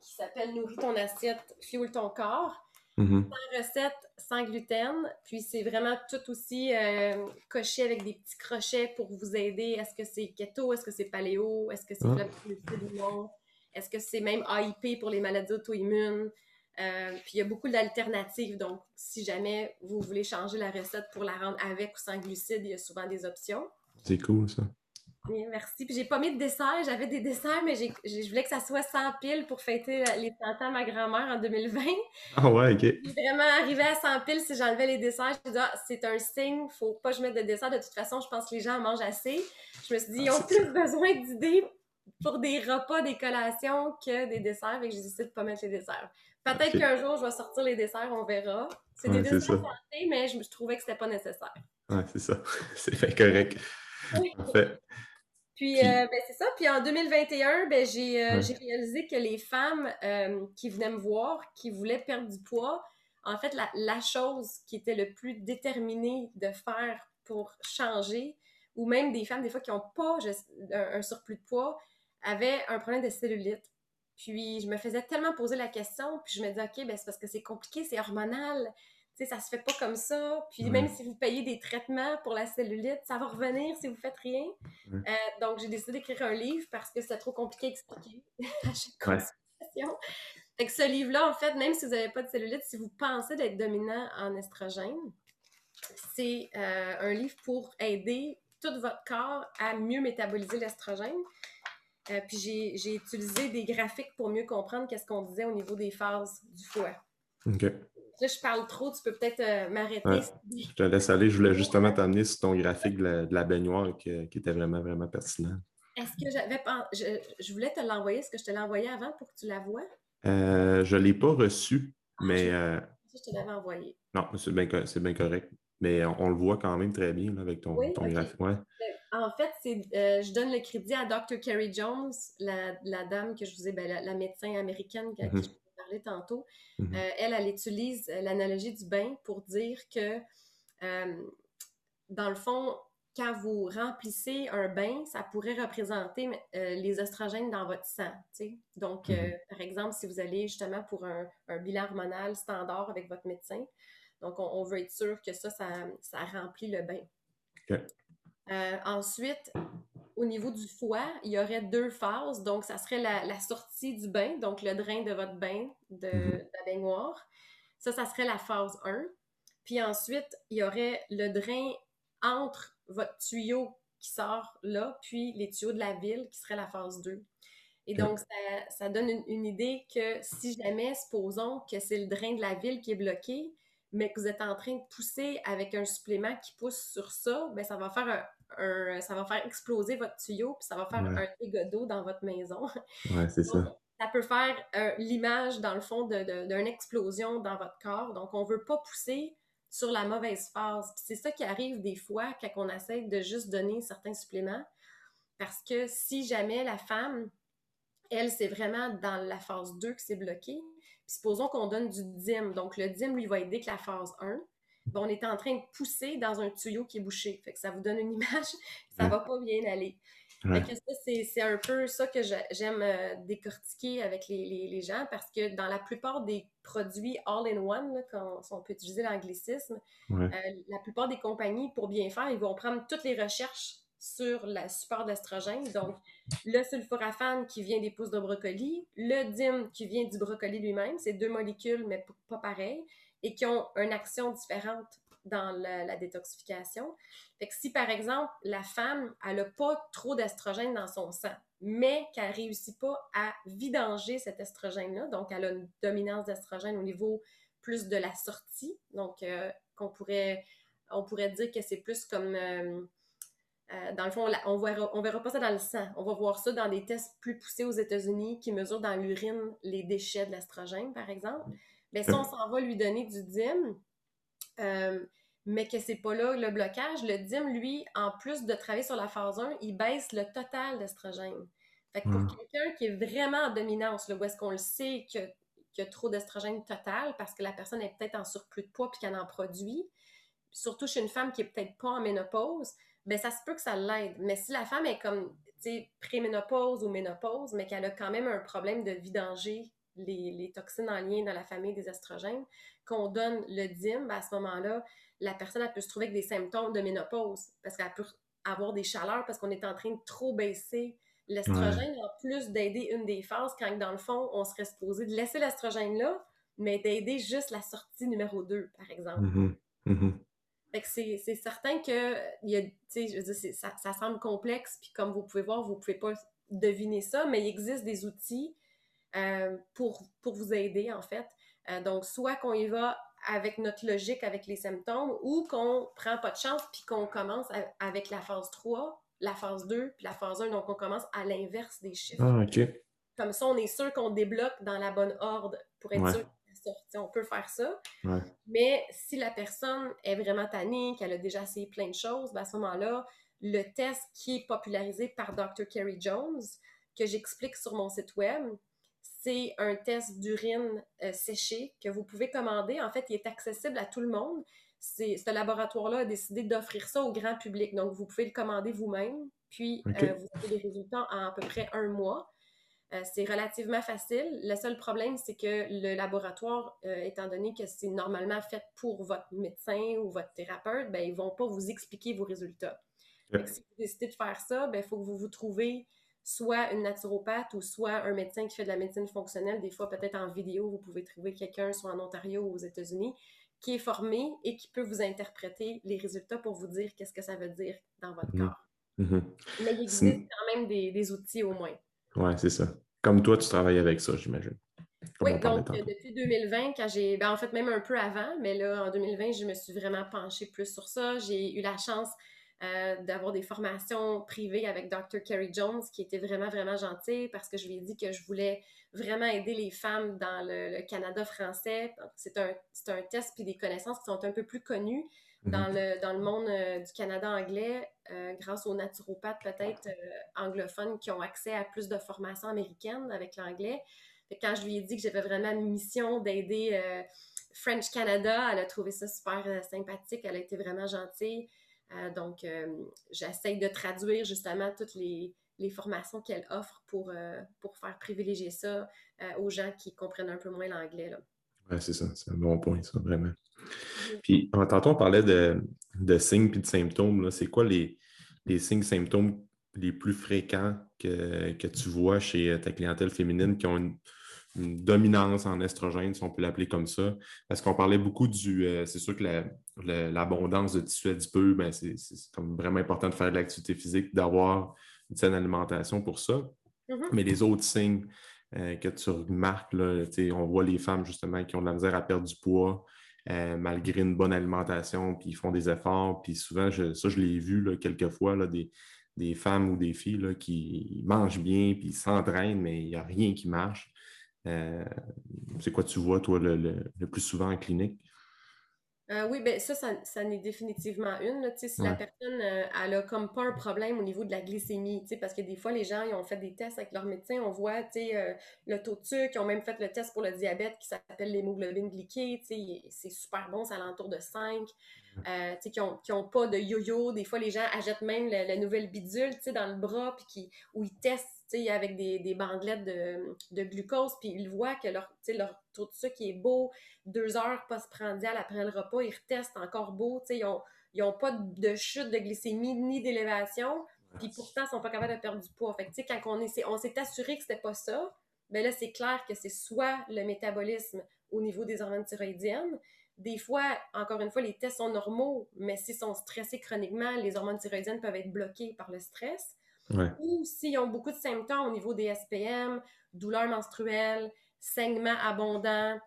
qui s'appelle Nourris ton assiette, fuel ton corps. Sans recette, sans gluten. Puis c'est vraiment tout aussi euh, coché avec des petits crochets pour vous aider. Est-ce que c'est keto? Est-ce que c'est paléo? Est-ce que c'est ah. ou non? Est-ce que c'est même AIP pour les maladies auto-immunes? Euh, puis il y a beaucoup d'alternatives. Donc, si jamais vous voulez changer la recette pour la rendre avec ou sans glucides, il y a souvent des options. C'est cool ça. Oui, merci. Puis j'ai pas mis de dessert. J'avais des desserts, mais je voulais que ça soit sans pile pour fêter les 100 ans à ma grand-mère en 2020. Ah ouais, OK. J'ai vraiment arrivé à 100 piles si j'enlevais les desserts. Je me dit, ah, c'est un signe, faut pas que je mette de dessert. De toute façon, je pense que les gens mangent assez. Je me suis dit, ils ont ah, plus besoin d'idées pour des repas, des collations que des desserts. Et j'ai décidé de pas mettre les desserts. Peut-être qu'un jour, je vais sortir les desserts, on verra. C'est des desserts santé, mais je, trouvais que c'était pas nécessaire. Ouais, c'est ça. (laughs) c'est fait correct. Parfait. Puis, euh, ben, c'est ça. Puis en 2021, ben, j'ai euh, réalisé que les femmes euh, qui venaient me voir, qui voulaient perdre du poids, en fait, la, chose qui était le plus déterminée de faire pour changer, ou même des femmes, des fois, qui n'ont pas un, surplus de poids, avaient un problème de cellulite. Puis je me faisais tellement poser la question, puis je me disais, OK, ben, c'est parce que c'est compliqué, c'est hormonal sais, ça se fait pas comme ça. Puis même si vous payez des traitements pour la cellulite, ça va revenir si vous faites rien. Euh, donc, j'ai décidé d'écrire un livre parce que c'était trop compliqué à expliquer (laughs) à chaque consultation. Fait que ce livre-là, en fait, même si vous n'avez pas de cellulite, si vous pensez d'être dominant en estrogène, c'est euh, un livre pour aider tout votre corps à mieux métaboliser l'estrogène. Euh, puis j'ai utilisé des graphiques pour mieux comprendre qu'est-ce qu'on disait au niveau des phases du foie. OK. Là, je parle trop, tu peux peut-être euh, m'arrêter. Je te laisse aller. Je voulais justement t'amener sur ton graphique de la, baignoire qui, était vraiment, vraiment pertinent. Est-ce que j'avais pas. Je, voulais te l'envoyer. Est-ce que je te l'ai envoyé avant pour que tu la vois? Euh, je ne l'ai pas reçu, ah, mais. Je, euh, je te l'avais envoyé. Non, c'est bien, bien, correct. Mais on, le voit quand même très bien avec ton, oui, graphique. Ben, en fait, euh, je donne le crédit à Dr. Kerry Jones, la, dame que je vous ai, ben, la, médecin américaine qui mm-hmm. je vous tantôt. Mm-hmm. Euh, elle, elle utilise euh, l'analogie du bain pour dire que, dans le fond, quand vous remplissez un bain, ça pourrait représenter les oestrogènes dans votre sang. Donc, mm-hmm. par exemple, si vous allez justement pour un, bilan hormonal standard avec votre médecin, donc on, veut être sûr que ça, ça, remplit le bain. Euh, ensuite, au niveau du foie, il y aurait deux phases. Donc, ça serait la, sortie du bain, donc le drain de votre bain, de, mm-hmm. la baignoire. Ça, ça serait la phase 1. Puis ensuite, il y aurait le drain entre votre tuyau qui sort là, puis les tuyaux de la ville, qui serait la phase 2. Et donc, ça, donne une, idée que si jamais, supposons que c'est le drain de la ville qui est bloqué, mais que vous êtes en train de pousser avec un supplément qui pousse sur ça, ben ça va faire un, ça va faire exploser votre tuyau, puis ça va faire un dégât d'eau dans votre maison. Ouais, c'est ça. (laughs) Ça peut faire euh, l'image, dans le fond, d'une explosion dans votre corps. Donc, on ne veut pas pousser sur la mauvaise phase. C'est ça qui arrive des fois quand on essaie de juste donner certains suppléments. Parce que si jamais la femme, elle, c'est vraiment dans la phase 2 que c'est bloqué, puis supposons qu'on donne du DIM. Donc, le DIM, lui, va aider que la phase 1. Ben, on est en train de pousser dans un tuyau qui est bouché. Fait que ça vous donne une image, ça va pas bien aller. c'est un peu ça que j'aime euh, décortiquer avec les, gens parce que dans la plupart des produits all-in-one, quand on peut utiliser l'anglicisme, euh, la plupart des compagnies, pour bien faire, ils vont prendre toutes les recherches sur le support d'estrogène. Donc, le sulforaphane qui vient des pousses de brocoli, le DIM qui vient du brocoli lui-même, c'est deux molécules, mais pas pareilles, et qui ont une action différente dans la, détoxification. Fait si, par exemple, la femme, elle n'a pas trop d'estrogène dans son sang, mais qu'elle réussit pas à vidanger cet estrogène-là, donc elle a une dominance d'estrogène au niveau plus de la sortie, donc euh, qu'on pourrait, on pourrait dire que c'est plus comme... Euh, euh, dans le fond, on verra, verra pas ça dans le sang. On va voir ça dans des tests plus poussés aux États-Unis qui mesurent dans l'urine les déchets de l'estrogène, par exemple. Mais si on s'en va lui donner du DIM, euh, mais que c'est pas là le blocage, le DIM, lui, en plus de travailler sur la phase 1, il baisse le total d'estrogène. Fait que pour hmm. quelqu'un qui est vraiment en dominance, là, où est-ce qu'on le sait qu'il y a trop d'estrogène total parce que la personne est peut-être en surplus de poids puis qu'elle en produit, surtout chez une femme qui est peut-être pas en ménopause, ben ça se peut que ça l'aide. Mais si la femme est comme, tu sais, préménopause ou ménopause, mais qu'elle a quand même un problème de vidanger les, les, toxines en lien dans la famille des estrogènes, qu'on donne le DIM, ben à ce moment-là, la personne elle peut se trouver avec des symptômes de ménopause parce qu'elle peut avoir des chaleurs parce qu'on est en train de trop baisser l'estrogène en plus d'aider une des phases quand dans le fond, on serait supposé de laisser l'estrogène là, mais d'aider juste la sortie numéro 2, par exemple. Mm-hmm. C'est certain que y a, je veux dire, ça, ça, semble complexe, puis comme vous pouvez voir, vous ne pouvez pas deviner ça, mais il existe des outils euh, pour, pour vous aider, en fait. Euh, donc, soit qu'on y va avec notre logique, avec les symptômes, ou qu'on prend pas de chance, puis qu'on commence avec la phase 3, la phase 2, puis la phase 1. Donc, on commence à l'inverse des chiffres. Ah, OK. Comme ça, on est sûr qu'on débloque dans la bonne ordre pour être sûr on peut faire ça. Mais si la personne est vraiment tannée, qu'elle a déjà essayé plein de choses, ben, à ce moment-là, le test qui est popularisé par Dr. Kerry Jones, que j'explique sur mon site web, c'est un test d'urine euh, séché que vous pouvez commander. En fait, il est accessible à tout le monde. Ce laboratoire-là a décidé d'offrir ça au grand public. Donc, vous pouvez le commander vous-même, puis euh, vous avez les résultats en à peu près un mois. Euh, c'est relativement facile. Le seul problème, c'est que le laboratoire, étant donné que c'est normalement fait pour votre médecin ou votre thérapeute, ben, ils ne vont pas vous expliquer vos résultats. si vous décidez de faire ça, il ben, faut que vous vous trouvez soit une naturopathe ou soit un médecin qui fait de la médecine fonctionnelle. Des fois, peut-être en vidéo, vous pouvez trouver quelqu'un, soit en Ontario ou aux États-Unis, qui est formé et qui peut vous interpréter les résultats pour vous dire qu'est-ce que ça veut dire dans votre mmh corps. Mmh Mais il existe quand même des outils au moins. Oui, c'est ça. Comme toi, tu travailles avec ça, j'imagine. oui, donc euh, depuis 2020, quand j'ai. Ben, en fait, même un peu avant, mais là, en 2020, je me suis vraiment penchée plus sur ça. J'ai eu la chance euh, d'avoir des formations privées avec Dr. Kerry Jones, qui était vraiment, vraiment gentil parce que je lui ai dit que je voulais vraiment aider les femmes dans le, Canada français. C'est un, un, test puis des connaissances qui sont un peu plus connues dans, mhm. le, dans le monde euh, du Canada anglais, euh, grâce aux naturopathes peut-être anglophones qui ont accès à plus de formations américaines avec l'anglais. Quand je lui ai dit que j'avais vraiment une mission d'aider French Canada, elle a trouvé ça super sympathique, elle a été vraiment gentille. Euh, donc, euh, j'essaye de traduire justement toutes les, formations qu'elle offre pour, euh, pour faire privilégier ça aux gens qui comprennent un peu moins l'anglais. Oui, c'est ça. C'est un bon point, ça, vraiment. Puis, tantôt, on parlait de, de signes et de symptômes. C'est quoi les, les signes, symptômes les plus fréquents que, que, tu vois chez ta clientèle féminine qui ont une, une dominance en estrogène, si on peut l'appeler comme ça? Parce qu'on parlait beaucoup du. Euh, c'est sûr que l'abondance de tissu adipeux, ben c'est comme vraiment important de faire de l'activité physique, d'avoir une saine alimentation pour ça. Mm-hmm. Mais les autres signes euh, que tu remarques, là, on voit les femmes justement qui ont de la misère à perdre du poids. Euh, malgré une bonne alimentation, puis ils font des efforts. Puis souvent, ça, je l'ai vu là, quelques fois, là, des, des femmes ou des filles là, qui mangent bien, puis s'entraînent, mais il n'y a rien qui marche. Euh, c'est quoi tu vois, toi, le, plus souvent en clinique? Euh, oui, ben ça, ça, n'est définitivement une. si la personne, euh, elle a comme pas un problème au niveau de la glycémie, parce que des fois, les gens, ils ont fait des tests avec leur médecin, on voit, le taux de sucre, ils ont même fait le test pour le diabète qui s'appelle l'hémoglobine glyquée, c'est super bon, c'est alentour de 5. qui n'ont ont pas de yo-yo. Des fois, les gens achètent même la nouvelle bidule, dans le bras, puis qui, où ils testent avec des, des bandelettes de, glucose, puis ils voient que leur, leur taux de sucre est beau, deux heures postprandial après le repas, ils retestent encore beau, ils n'ont ils ont pas de chute de glycémie ni d'élévation, puis pourtant, ils sont pas capables de perdre du poids. Fait quand on on s'est assuré que c'était pas ça, ben là, c'est clair que c'est soit le métabolisme au niveau des hormones thyroïdiennes, des fois, encore une fois, les tests sont normaux, mais s'ils sont stressés chroniquement, les hormones thyroïdiennes peuvent être bloquées par le stress. Ou s'ils ont beaucoup de symptômes au niveau des SPM, douleurs menstruelles, saignements abondants,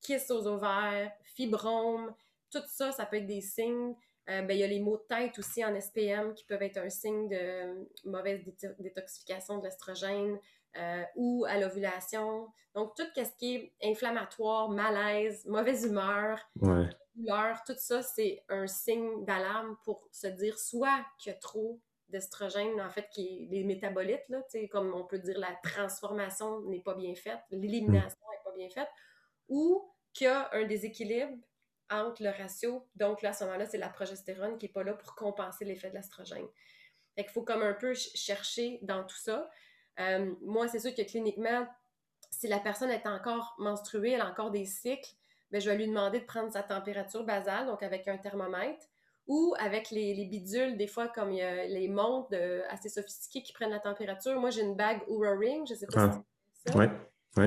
kiss aux ovaires, fibromes, tout ça, ça peut être des signes. Euh, ben, il y a les maux de tête aussi en SPM qui peuvent être un signe de mauvaise détoxification de l'estrogène euh, ou à l'ovulation. Donc, tout ce qui est inflammatoire, malaise, mauvaise humeur, douleur, tout ça, c'est un signe d'alarme pour se dire soit qu'il y a trop d'estrogène, en fait, qui est les métabolites, là, comme on peut dire, la transformation n'est pas bien faite, l'élimination n'est pas bien faite, ou qu'il y a un déséquilibre entre le ratio. Donc, là, à ce moment-là, c'est la progestérone qui n'est pas là pour compenser l'effet de l'estrogène. Fait qu'il faut comme un peu chercher dans tout ça. Euh, moi, c'est sûr que cliniquement, si la personne est encore menstruée, elle a encore des cycles, bien, je vais lui demander de prendre sa température basale, donc avec un thermomètre, ou avec les, bidules, des fois, comme il y a les montres assez sophistiquées qui prennent la température. Moi, j'ai une bague Oura Ring, je ne sais pas si c'est ça. Oui, oui.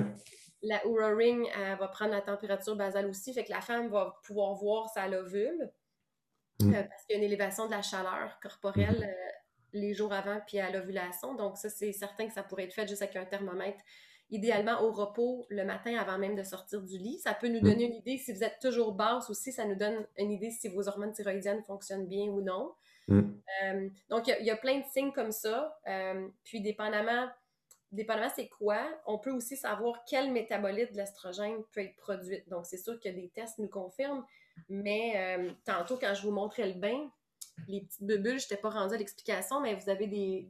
La Oura Ring, elle va prendre la température basale aussi, fait que la femme va pouvoir voir sa lovule, mm. euh, parce qu'il y a une élévation de la chaleur corporelle mm-hmm. euh, les jours avant, puis à l'ovulation. Donc, ça, c'est certain que ça pourrait être fait juste avec un thermomètre idéalement au repos le matin avant même de sortir du lit. Ça peut nous mm. donner une idée si vous êtes toujours basse aussi, ça nous donne une idée si vos hormones thyroïdiennes fonctionnent bien ou non. Mm. Euh, donc, il y, a plein de signes comme ça. Euh, puis, dépendamment, dépendamment c'est quoi, on peut aussi savoir quel métabolite de l'estrogène peut être produit. Donc, c'est sûr que des tests nous confirment, mais euh, tantôt, quand je vous montrais le bain, les petites bulles, je n'étais pas rendue à l'explication, mais vous avez des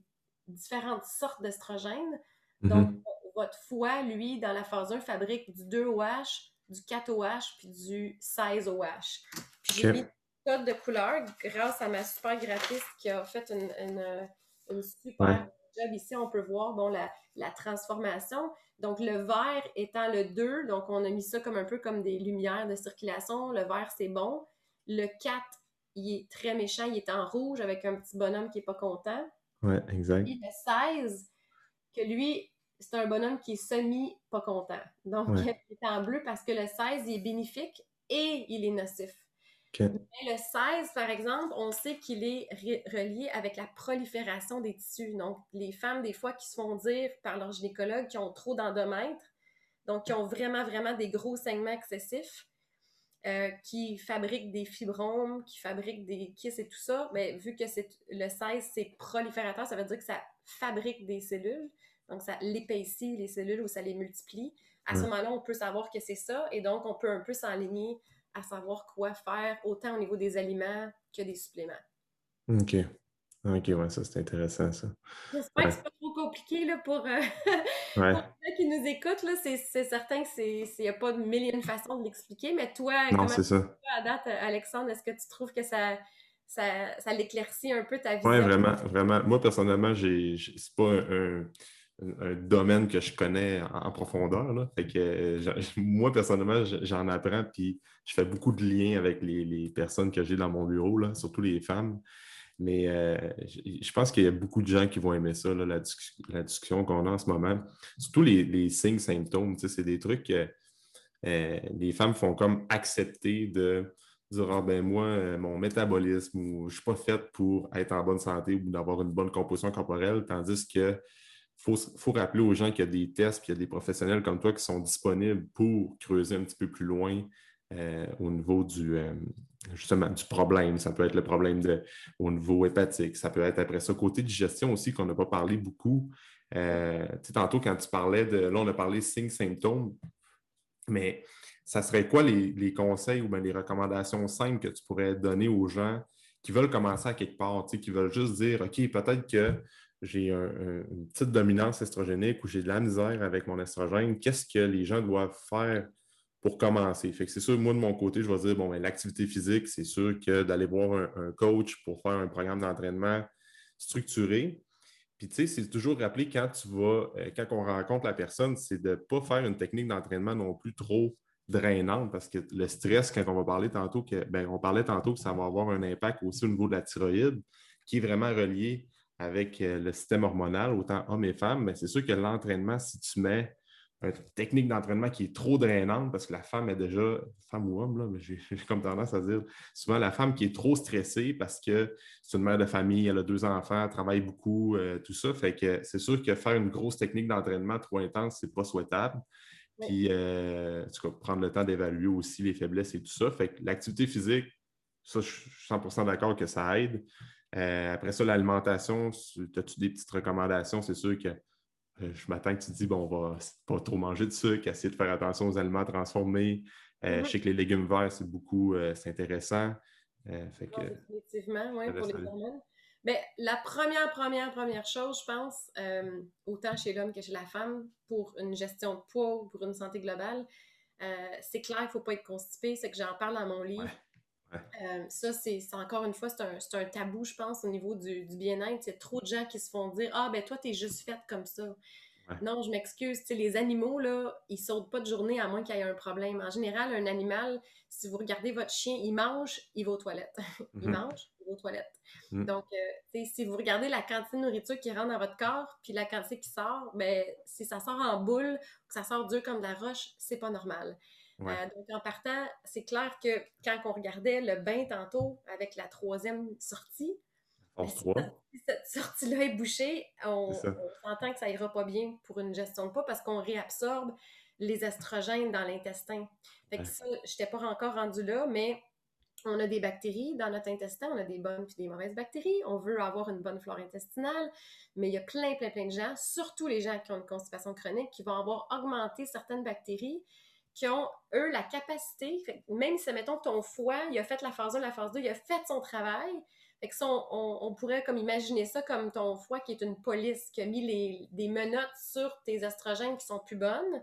différentes sortes d'estrogènes. Mm-hmm. Donc, votre foie, lui, dans la phase 1, fabrique du 2OH, du 4OH, puis du 16OH. Puis j'ai mis code de couleur grâce à ma super graphiste qui a fait une, super job ici. On peut voir bon, la, la, transformation. Donc, le vert étant le 2, donc on a mis ça comme un peu comme des lumières de circulation. Le vert, c'est bon. Le 4, il est très méchant, il est en rouge avec un petit bonhomme qui n'est pas content. Ouais, exact. Et le 16, que lui, c'est un bonhomme qui est semi pas content. Donc, (laughs) il est en bleu parce que le 16, il est bénéfique et il est nocif. Mais le 16, par exemple, on sait qu'il est relié avec la prolifération des tissus. Donc, les femmes, des fois, qui se font dire par leur gynécologue qu'ils ont trop d'endomètres, donc qui ont vraiment, vraiment des gros saignements excessifs, euh, qui fabrique des fibromes, qui fabrique des kisses et tout ça, mais vu que c'est le 16, c'est proliférateur, ça veut dire que ça fabrique des cellules. Donc, ça l'épaissit les cellules ou ça les multiplie. À ce moment-là, on peut savoir que c'est ça et donc on peut un peu s'enligner à savoir quoi faire, autant au niveau des aliments que des suppléments. OK. OK, ouais, ça c'est intéressant, ça. J'espère que c'est pas trop compliqué là, pour, euh, (laughs) ceux qui nous écoutent. C'est certain qu'il n'y a pas de million de façons de l'expliquer, mais toi, non, c'est ça. à date, Alexandre, est-ce que tu trouves que ça, ça, ça l'éclaircit un peu ta vision? Oui, vraiment, vraiment. Moi, personnellement, c'est pas un, un, domaine que je connais en, profondeur. Là. Fait que, moi, personnellement, j'en apprends, puis je fais beaucoup de liens avec les, personnes que j'ai dans mon bureau, là, surtout les femmes. Mais euh, je pense qu'il y a beaucoup de gens qui vont aimer ça, la, discussion qu'on a en ce moment. Surtout les, signes, symptômes. C'est des trucs que euh, les femmes font comme accepter de dire ah, ben moi, euh, mon métabolisme ou je ne suis pas faite pour être en bonne santé ou d'avoir une bonne composition corporelle, tandis que faut, faut rappeler aux gens qu'il y a des tests, qu'il y a des professionnels comme toi qui sont disponibles pour creuser un petit peu plus loin au niveau du, justement du problème. Ça peut être le problème au niveau hépatique. Ça peut être après ça, côté digestion aussi, qu'on n'a pas parlé beaucoup. Euh, tantôt, quand tu parlais de. Là, on a parlé signes, symptômes, mais ça serait quoi les, conseils ou bien les recommandations simples que tu pourrais donner aux gens qui veulent commencer à quelque part, qui veulent juste dire OK, peut-être que j'ai une petite dominance estrogénique ou j'ai de la misère avec mon estrogène, qu'est-ce que les gens doivent faire pour commencer? Fait que c'est sûr, moi, de mon côté, je vais dire, bon, ben, l'activité physique, c'est sûr que d'aller voir un, coach pour faire un programme d'entraînement structuré. Puis, tu sais, c'est toujours rappeler quand tu vas, euh, quand on rencontre la personne, c'est de ne pas faire une technique d'entraînement non plus trop drainante parce que le stress, quand on va parler tantôt, que, ben, on parlait tantôt que ça va avoir un impact aussi au niveau de la thyroïde, qui est vraiment relié avec euh, le système hormonal, autant hommes et femmes, mais c'est sûr que l'entraînement, si tu mets une technique d'entraînement qui est trop drainante parce que la femme est déjà, femme ou homme, là, mais j'ai comme tendance à dire souvent la femme qui est trop stressée parce que c'est une mère de famille, elle a deux enfants, elle travaille beaucoup, euh, tout ça. Fait que c'est sûr que faire une grosse technique d'entraînement trop intense, c'est pas souhaitable. Puis, euh, prendre le temps d'évaluer aussi les faiblesses et tout ça. Fait que l'activité physique, ça, je suis 100% d'accord que ça aide. Euh, après ça, l'alimentation, as-tu des petites recommandations? C'est sûr que euh, je m'attends que tu te dis, bon, on va pas trop manger de sucre, essayer de faire attention aux aliments transformés. Euh, je sais que les légumes verts, c'est beaucoup, c'est intéressant. Définitivement, oui, pour les hormones. Mais la première, première, première chose, je pense, autant chez l'homme que chez la femme, pour une gestion de poids ou pour une santé globale, c'est clair, il ne faut pas être constipé. C'est que j'en parle dans mon livre. Euh, ça, c'est encore une fois, c'est un, un, tabou, je pense, au niveau du, du bien-être. Il y a trop de gens qui se font dire Ah, ben toi, t'es juste faite comme ça. Non, je m'excuse. Les animaux, là, ils sautent pas de journée à moins qu'il y ait un problème. En général, un animal, si vous regardez votre chien, il mange, il va aux toilettes. (laughs) il mhm. mange, il va aux toilettes. Mhm. Donc, euh, si vous regardez la quantité de nourriture qui rentre dans votre corps, puis la quantité qui sort, ben, si ça sort en boule, que ça sort dur comme de la roche, c'est pas normal. Euh, donc, en partant, c'est clair que quand on regardait le bain tantôt avec la troisième sortie, ben, si cette sortie-là est bouchée, on, entend que ça ira pas bien pour une gestion de poids parce qu'on réabsorbe les estrogènes dans l'intestin. Fait que ça, je n'étais pas encore rendu là, mais on a des bactéries dans notre intestin, on a des bonnes et des mauvaises bactéries. On veut avoir une bonne flore intestinale, mais il y a plein, plein, plein de gens, surtout les gens qui ont une constipation chronique, qui vont avoir augmenté certaines bactéries qui ont, eux, la capacité, même si, mettons, ton foie, il a fait la phase 1, la phase 2, il a fait son travail, fait que ça, on, pourrait comme imaginer ça comme ton foie qui est une police, qui a mis les, des menottes sur tes estrogènes qui sont plus bonnes.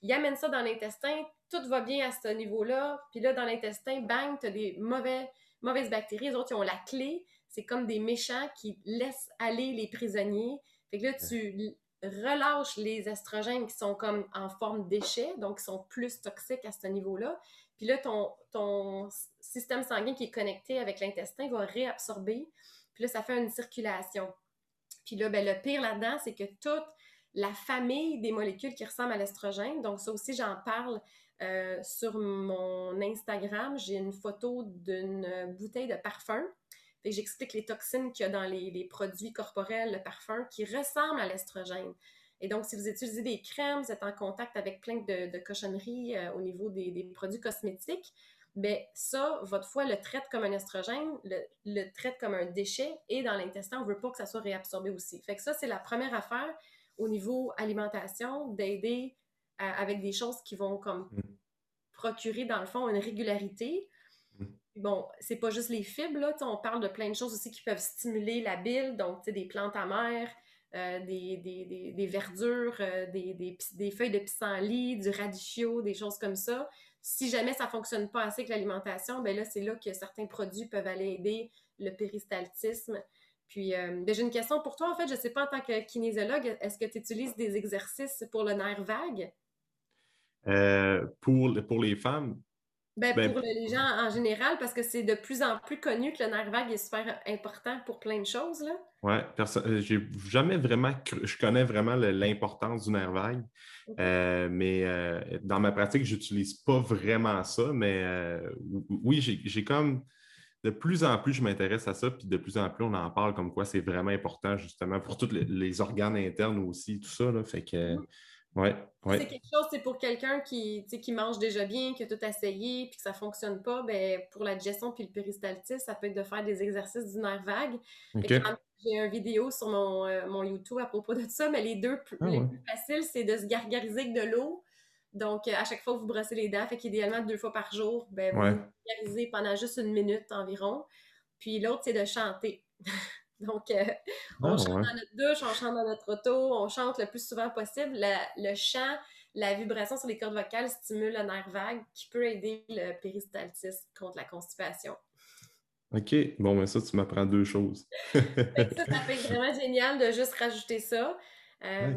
Il amène ça dans l'intestin, tout va bien à ce niveau-là, puis là, dans l'intestin, bang, tu as des mauvais, mauvaises bactéries, les autres, ils ont la clé, c'est comme des méchants qui laissent aller les prisonniers. Fait que là, tu relâche les estrogènes qui sont comme en forme déchets, donc qui sont plus toxiques à ce niveau-là. Puis là, ton, ton système sanguin qui est connecté avec l'intestin va réabsorber. Puis là, ça fait une circulation. Puis là, ben, le pire là-dedans, c'est que toute la famille des molécules qui ressemblent à l'estrogène, donc ça aussi, j'en parle euh, sur mon Instagram. J'ai une photo d'une bouteille de parfum j'explique les toxines qu'il y a dans les, produits corporels, le parfum, qui ressemblent à l'estrogène. Et donc, si vous utilisez des crèmes, vous êtes en contact avec plein de, cochonneries euh, au niveau des, produits cosmétiques, ben ça, votre foie le traite comme un estrogène, le, traite comme un déchet, et dans l'intestin, on veut pas que ça soit réabsorbé aussi. Fait que ça, c'est la première affaire au niveau alimentation, d'aider avec des choses qui vont comme mm. procurer, dans le fond, une régularité. Bon, c'est pas juste les fibres, là, on parle de plein de choses aussi qui peuvent stimuler la bile, donc des plantes amères, euh, des, des, des, verdures, euh, des, feuilles de pissenlit, du radicchio, des choses comme ça. Si jamais ça fonctionne pas assez avec l'alimentation, ben là, c'est là que certains produits peuvent aller aider le péristaltisme. Puis, euh, ben, j'ai une question pour toi. En fait, je sais pas, en tant que kinésiologue, est-ce que tu utilises des exercices pour le nerf vague? pour, pour les femmes, ben, ben, pour les gens en général, parce que c'est de plus en plus connu que le nerf vague est super important pour plein de choses. Là. Oui, euh, j'ai jamais vraiment je connais vraiment l'importance du nerf vague, euh, mais euh, dans ma pratique, j'utilise pas vraiment ça, mais oui, j'ai comme de plus en plus, je m'intéresse à ça, puis de plus en plus, on en parle comme quoi c'est vraiment important justement pour tous les, organes internes aussi, tout ça. Là, fait que. Mm. Ouais, C'est quelque chose, c'est pour quelqu'un qui, qui mange déjà bien, qui a tout essayé, puis que ça ne fonctionne pas, ben, pour la digestion puis le péristaltisme, ça peut être de faire des exercices du nerf vague. J'ai une vidéo sur mon, euh, mon, YouTube à propos de ça, mais les deux ah les plus faciles, c'est de se gargariser avec de l'eau. Donc, euh, à chaque fois que vous brossez les dents, fait qu'idéalement deux fois par jour, ben, vous gargarisez pendant juste une minute environ. Puis l'autre, c'est de chanter. (laughs) (laughs) Donc, euh, on ah, chante dans notre douche, on chante dans notre auto, on chante le plus souvent possible. le chant, la vibration sur les cordes vocales stimule le nerf vague qui peut aider le péristaltisme contre la constipation. OK. Bon, mais ça, tu m'apprends deux choses. (laughs) ça, ça être (laughs) vraiment génial de juste rajouter ça. Euh,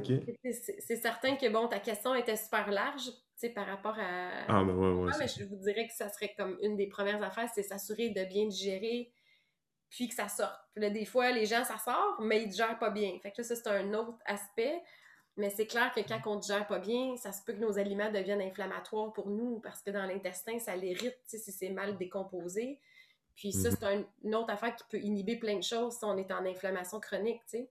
c'est certain que, bon, ta question était super large, par rapport à... Ah, ben ouais, ouais. mais je vous dirais que ça serait comme une des premières affaires, c'est s'assurer de bien digérer puis que ça sorte. Puis là, des fois, les gens, ça sort, mais ils ne digèrent pas bien. Fait que là, ça, c'est un autre aspect. Mais c'est clair que quand on ne digère pas bien, ça se peut que nos aliments deviennent inflammatoires pour nous parce que dans l'intestin, ça l'irrite si c'est mal décomposé. Puis ça, mhm. c'est une autre affaire qui peut inhiber plein de choses si on est en inflammation chronique, tu sais.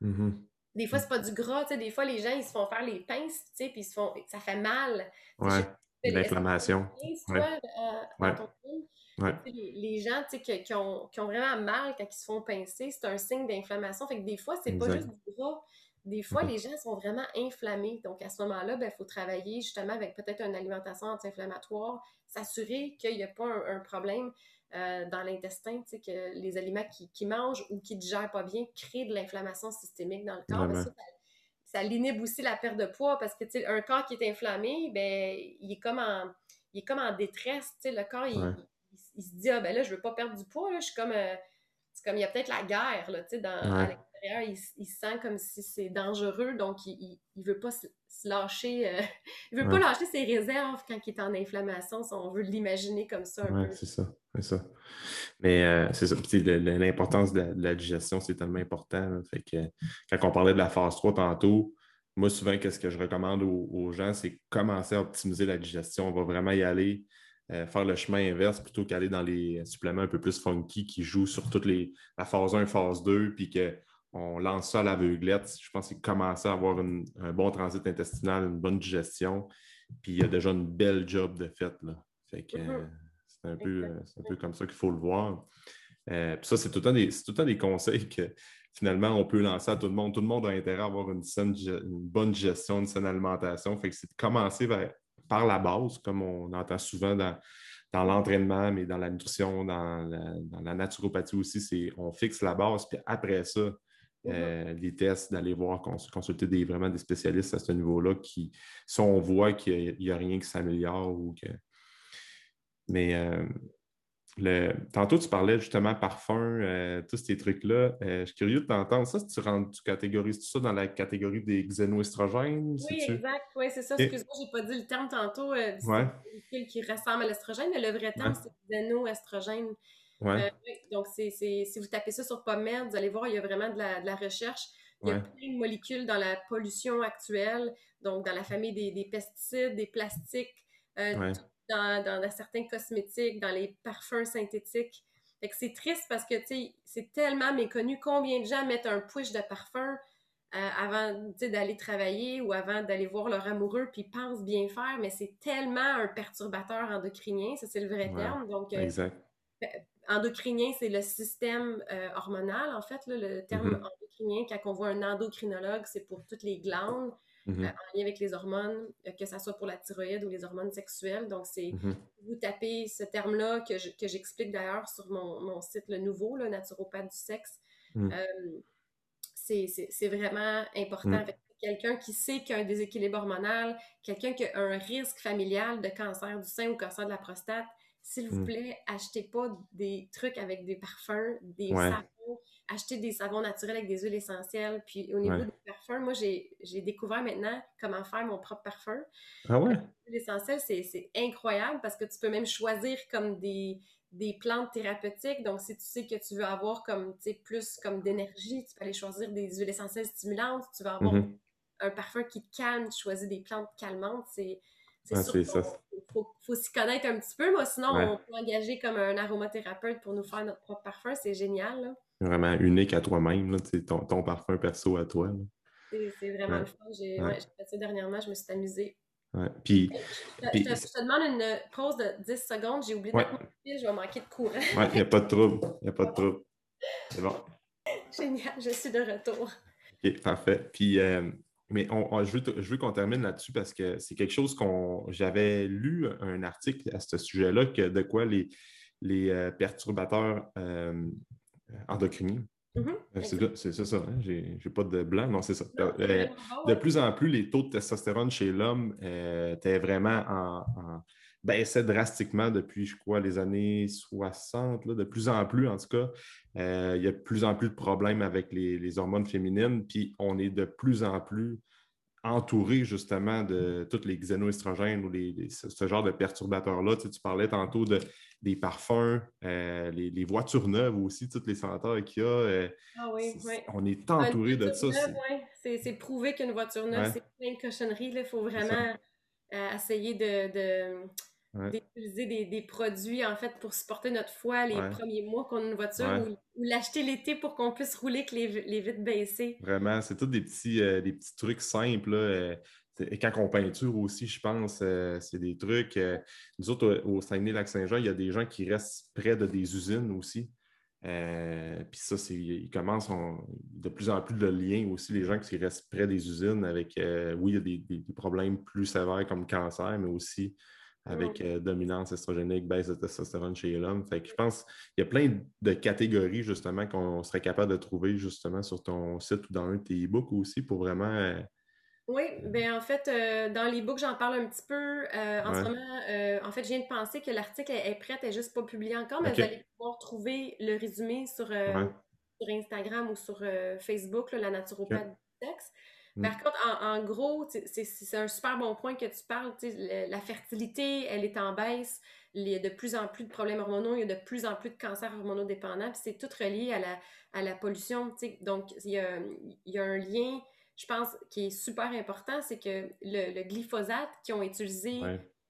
Mhm. Des fois, c'est pas du gras, tu sais. Des fois, les gens, ils se font faire les pinces, tu sais, puis ils se font... ça fait mal. Ouais, l'inflammation. Ouais. Euh, les, gens qui, ont, vraiment mal quand ils se font pincer, c'est un signe d'inflammation. Fait que des fois, c'est pas juste du gras. Des fois, les gens sont vraiment inflammés. Donc, à ce moment-là, il ben, faut travailler justement avec peut-être une alimentation anti-inflammatoire, s'assurer qu'il n'y a pas un, problème euh, dans l'intestin, que les aliments qui, qui, mangent ou qui ne digèrent pas bien créent de l'inflammation systémique dans le corps. Ben, ça, ça, l'inhibe aussi la perte de poids parce que un corps qui est inflammé, ben, il est comme en, il est comme en détresse. Le corps, il, il se dit, ah ben là, je veux pas perdre du poids, là, je suis comme, euh, c'est comme, il y a peut-être la guerre, là, tu sais, dans, à l'extérieur, il, il, sent comme si c'est dangereux, donc il, il, veut pas se, lâcher, euh, (laughs) il veut pas lâcher ses réserves quand il est en inflammation, si on veut l'imaginer comme ça un peu. c'est ça, c'est ça. Mais euh, c'est ça, l'importance de, la digestion, c'est tellement important, fait que quand on parlait de la phase 3 tantôt, moi, souvent, qu'est-ce que je recommande aux, aux gens, c'est commencer à optimiser la digestion. On va vraiment y aller euh, faire le chemin inverse plutôt qu'aller dans les suppléments un peu plus funky qui jouent sur toute les, la phase 1, phase 2, puis qu'on lance ça à l'aveuglette. Je pense qu'il commence à avoir un bon transit intestinal, une bonne digestion, puis il y a déjà une belle job de fait. Là. Fait que mm-hmm. c'est un, peu, un peu comme ça qu'il faut le voir. Euh, puis ça, c'est tout, le temps des, tout le temps des conseils que finalement, on peut lancer à tout le monde. Tout le monde a intérêt à avoir une, une bonne gestion, une saine alimentation. Fait que c'est de commencer vers, par la base, comme on entend souvent dans, l'entraînement, mais dans la nutrition, dans la, naturopathie aussi, c'est on fixe la base, puis après ça, euh, les tests, d'aller voir, consulter des, vraiment des spécialistes à ce niveau-là qui, si on voit qu'il n'y a, rien qui s'améliore ou que. Mais euh, Tantôt, tu parlais justement parfum, euh, tous ces trucs-là. Euh, je suis curieux de t'entendre. Ça, tu, rentres, tu catégorises tout ça dans la catégorie des xénoestrogènes? Oui, exact. Oui, c'est ça. Excuse-moi, je n'ai pas dit le terme tantôt. Euh, c'est qui ressemble à l'estrogène, mais le vrai terme, c'est xénoestrogène. Ouais. donc, si vous tapez ça sur PubMed, vous allez voir, il y a vraiment de la, recherche. Il y a plein de molécules dans la pollution actuelle, donc dans la famille des, pesticides, des plastiques, dans, certains cosmétiques, dans les parfums synthétiques. Fait que c'est triste parce que, tu sais, c'est tellement méconnu. Combien de gens mettent un push de parfum euh, avant d'aller travailler ou avant d'aller voir leur amoureux, puis pensent bien faire, mais c'est tellement un perturbateur endocrinien, ça c'est le vrai terme. Donc, euh, exact. Endocrinien, c'est le système hormonal, en fait, le terme mm-hmm. endocrinien, quand on voit un endocrinologue, c'est pour toutes les glandes. Mm-hmm. Euh, en lien avec les hormones, euh, que ce soit pour la thyroïde ou les hormones sexuelles. Donc, c'est, mm-hmm. vous tapez ce terme-là que, j'explique d'ailleurs sur mon, site, le nouveau, le naturopathe du sexe. Mm. Euh, c'est, vraiment important. Mm. Quelqu'un qui sait qu'il y a un déséquilibre hormonal, quelqu'un qui a un risque familial de cancer du sein ou cancer de la prostate, s'il vous mm. plaît, achetez pas des trucs avec des parfums, des savons, acheter des savons naturels avec des huiles essentielles. Puis au niveau des parfums, moi, j'ai découvert maintenant comment faire mon propre parfum. Ah ouais? L'huile essentielle, c'est incroyable parce que tu peux même choisir comme des, des plantes thérapeutiques. Donc, si tu sais que tu veux avoir comme, plus comme d'énergie, tu peux aller choisir des huiles essentielles stimulantes. Tu veux avoir mm-hmm. un parfum qui te calme, tu choisis des plantes calmantes. C'est c'est sûr faut, faut s'y connaître un petit peu. Moi, sinon, on peut engager comme un aromathérapeute pour nous faire notre propre parfum. C'est génial. Là vraiment unique à toi-même, ton, ton parfum perso à toi. C'est vraiment le fun. J'ai fait ça dernièrement, je me suis amusée. Puis, je, te, demande une pause de 10 secondes. J'ai oublié de mettre mon fil, je vais manquer de courant. Oui, il n'y a pas de trouble. Il n'y a pas de trouble. C'est bon. (laughs) Génial, je suis de retour. OK, parfait. Puis, euh, mais on, je veux, je veux qu'on termine là-dessus parce que c'est quelque chose qu'on. J'avais lu un article à ce sujet-là, que de quoi les, les euh, perturbateurs euh, endocriniens. Mm-hmm. Euh, c'est ça, ça. Hein? J'ai pas de blanc. Non, c'est ça. Euh, de plus en plus, les taux de testostérone chez l'homme étaient vraiment en, baissaient drastiquement depuis, je crois, les années 60. de plus en plus, en tout cas, il y a de plus en plus de problèmes avec les, hormones féminines. Puis on est de plus en plus entouré justement de tous les xénoestrogènes ou les, ce genre de perturbateurs-là. Tu, tu, parlais tantôt de, des parfums, euh, les, voitures neuves aussi, toutes les senteurs qu'il y a. Euh, ah oui, oui. On est entouré de ça. C'est prouvé qu'une voiture neuve, c'est plein de cochonneries. Il faut vraiment euh, essayer de, d'utiliser des, produits en fait pour supporter notre foie les premiers mois qu'on a une voiture ou, l'acheter l'été pour qu'on puisse rouler avec les, les vitres baissées. Vraiment, c'est tous des petits, des petits trucs simples. Là, et quand on peinture aussi, je pense, euh, c'est des trucs. Euh, nous autres, au, Saguenay-Lac-Saint-Jean, il y a des gens qui restent près de des usines aussi. Euh, puis ça, c'est, ils commencent de plus en plus de liens aussi, les gens qui restent près des usines avec, oui, il y a des, problèmes plus sévères comme cancer, mais aussi avec dominance estrogénique, baisse de testostérone chez l'homme. Fait que je pense qu'il y a plein de catégories justement qu'on serait capable de trouver justement sur ton site ou dans un de tes e-books aussi pour vraiment oui, ben en fait, euh, dans les books, j'en parle un petit peu. Euh, en ce moment, euh, en fait, je viens de penser que l'article est, prêt, elle est juste pas publié encore, mais vous allez pouvoir trouver le résumé sur, Instagram ou sur Facebook, la naturopathe du sexe. Mm. Par contre, en, gros, c'est un super bon point que tu parles. La fertilité, elle est en baisse. Il y a de plus en plus de problèmes hormonaux, il y a de plus en plus de cancers hormonodépendants, puis c'est tout relié à la, à la pollution. Donc, il y a, il y a un lien je pense, qui est super important, c'est que le, glyphosate qu'ils ont utilisé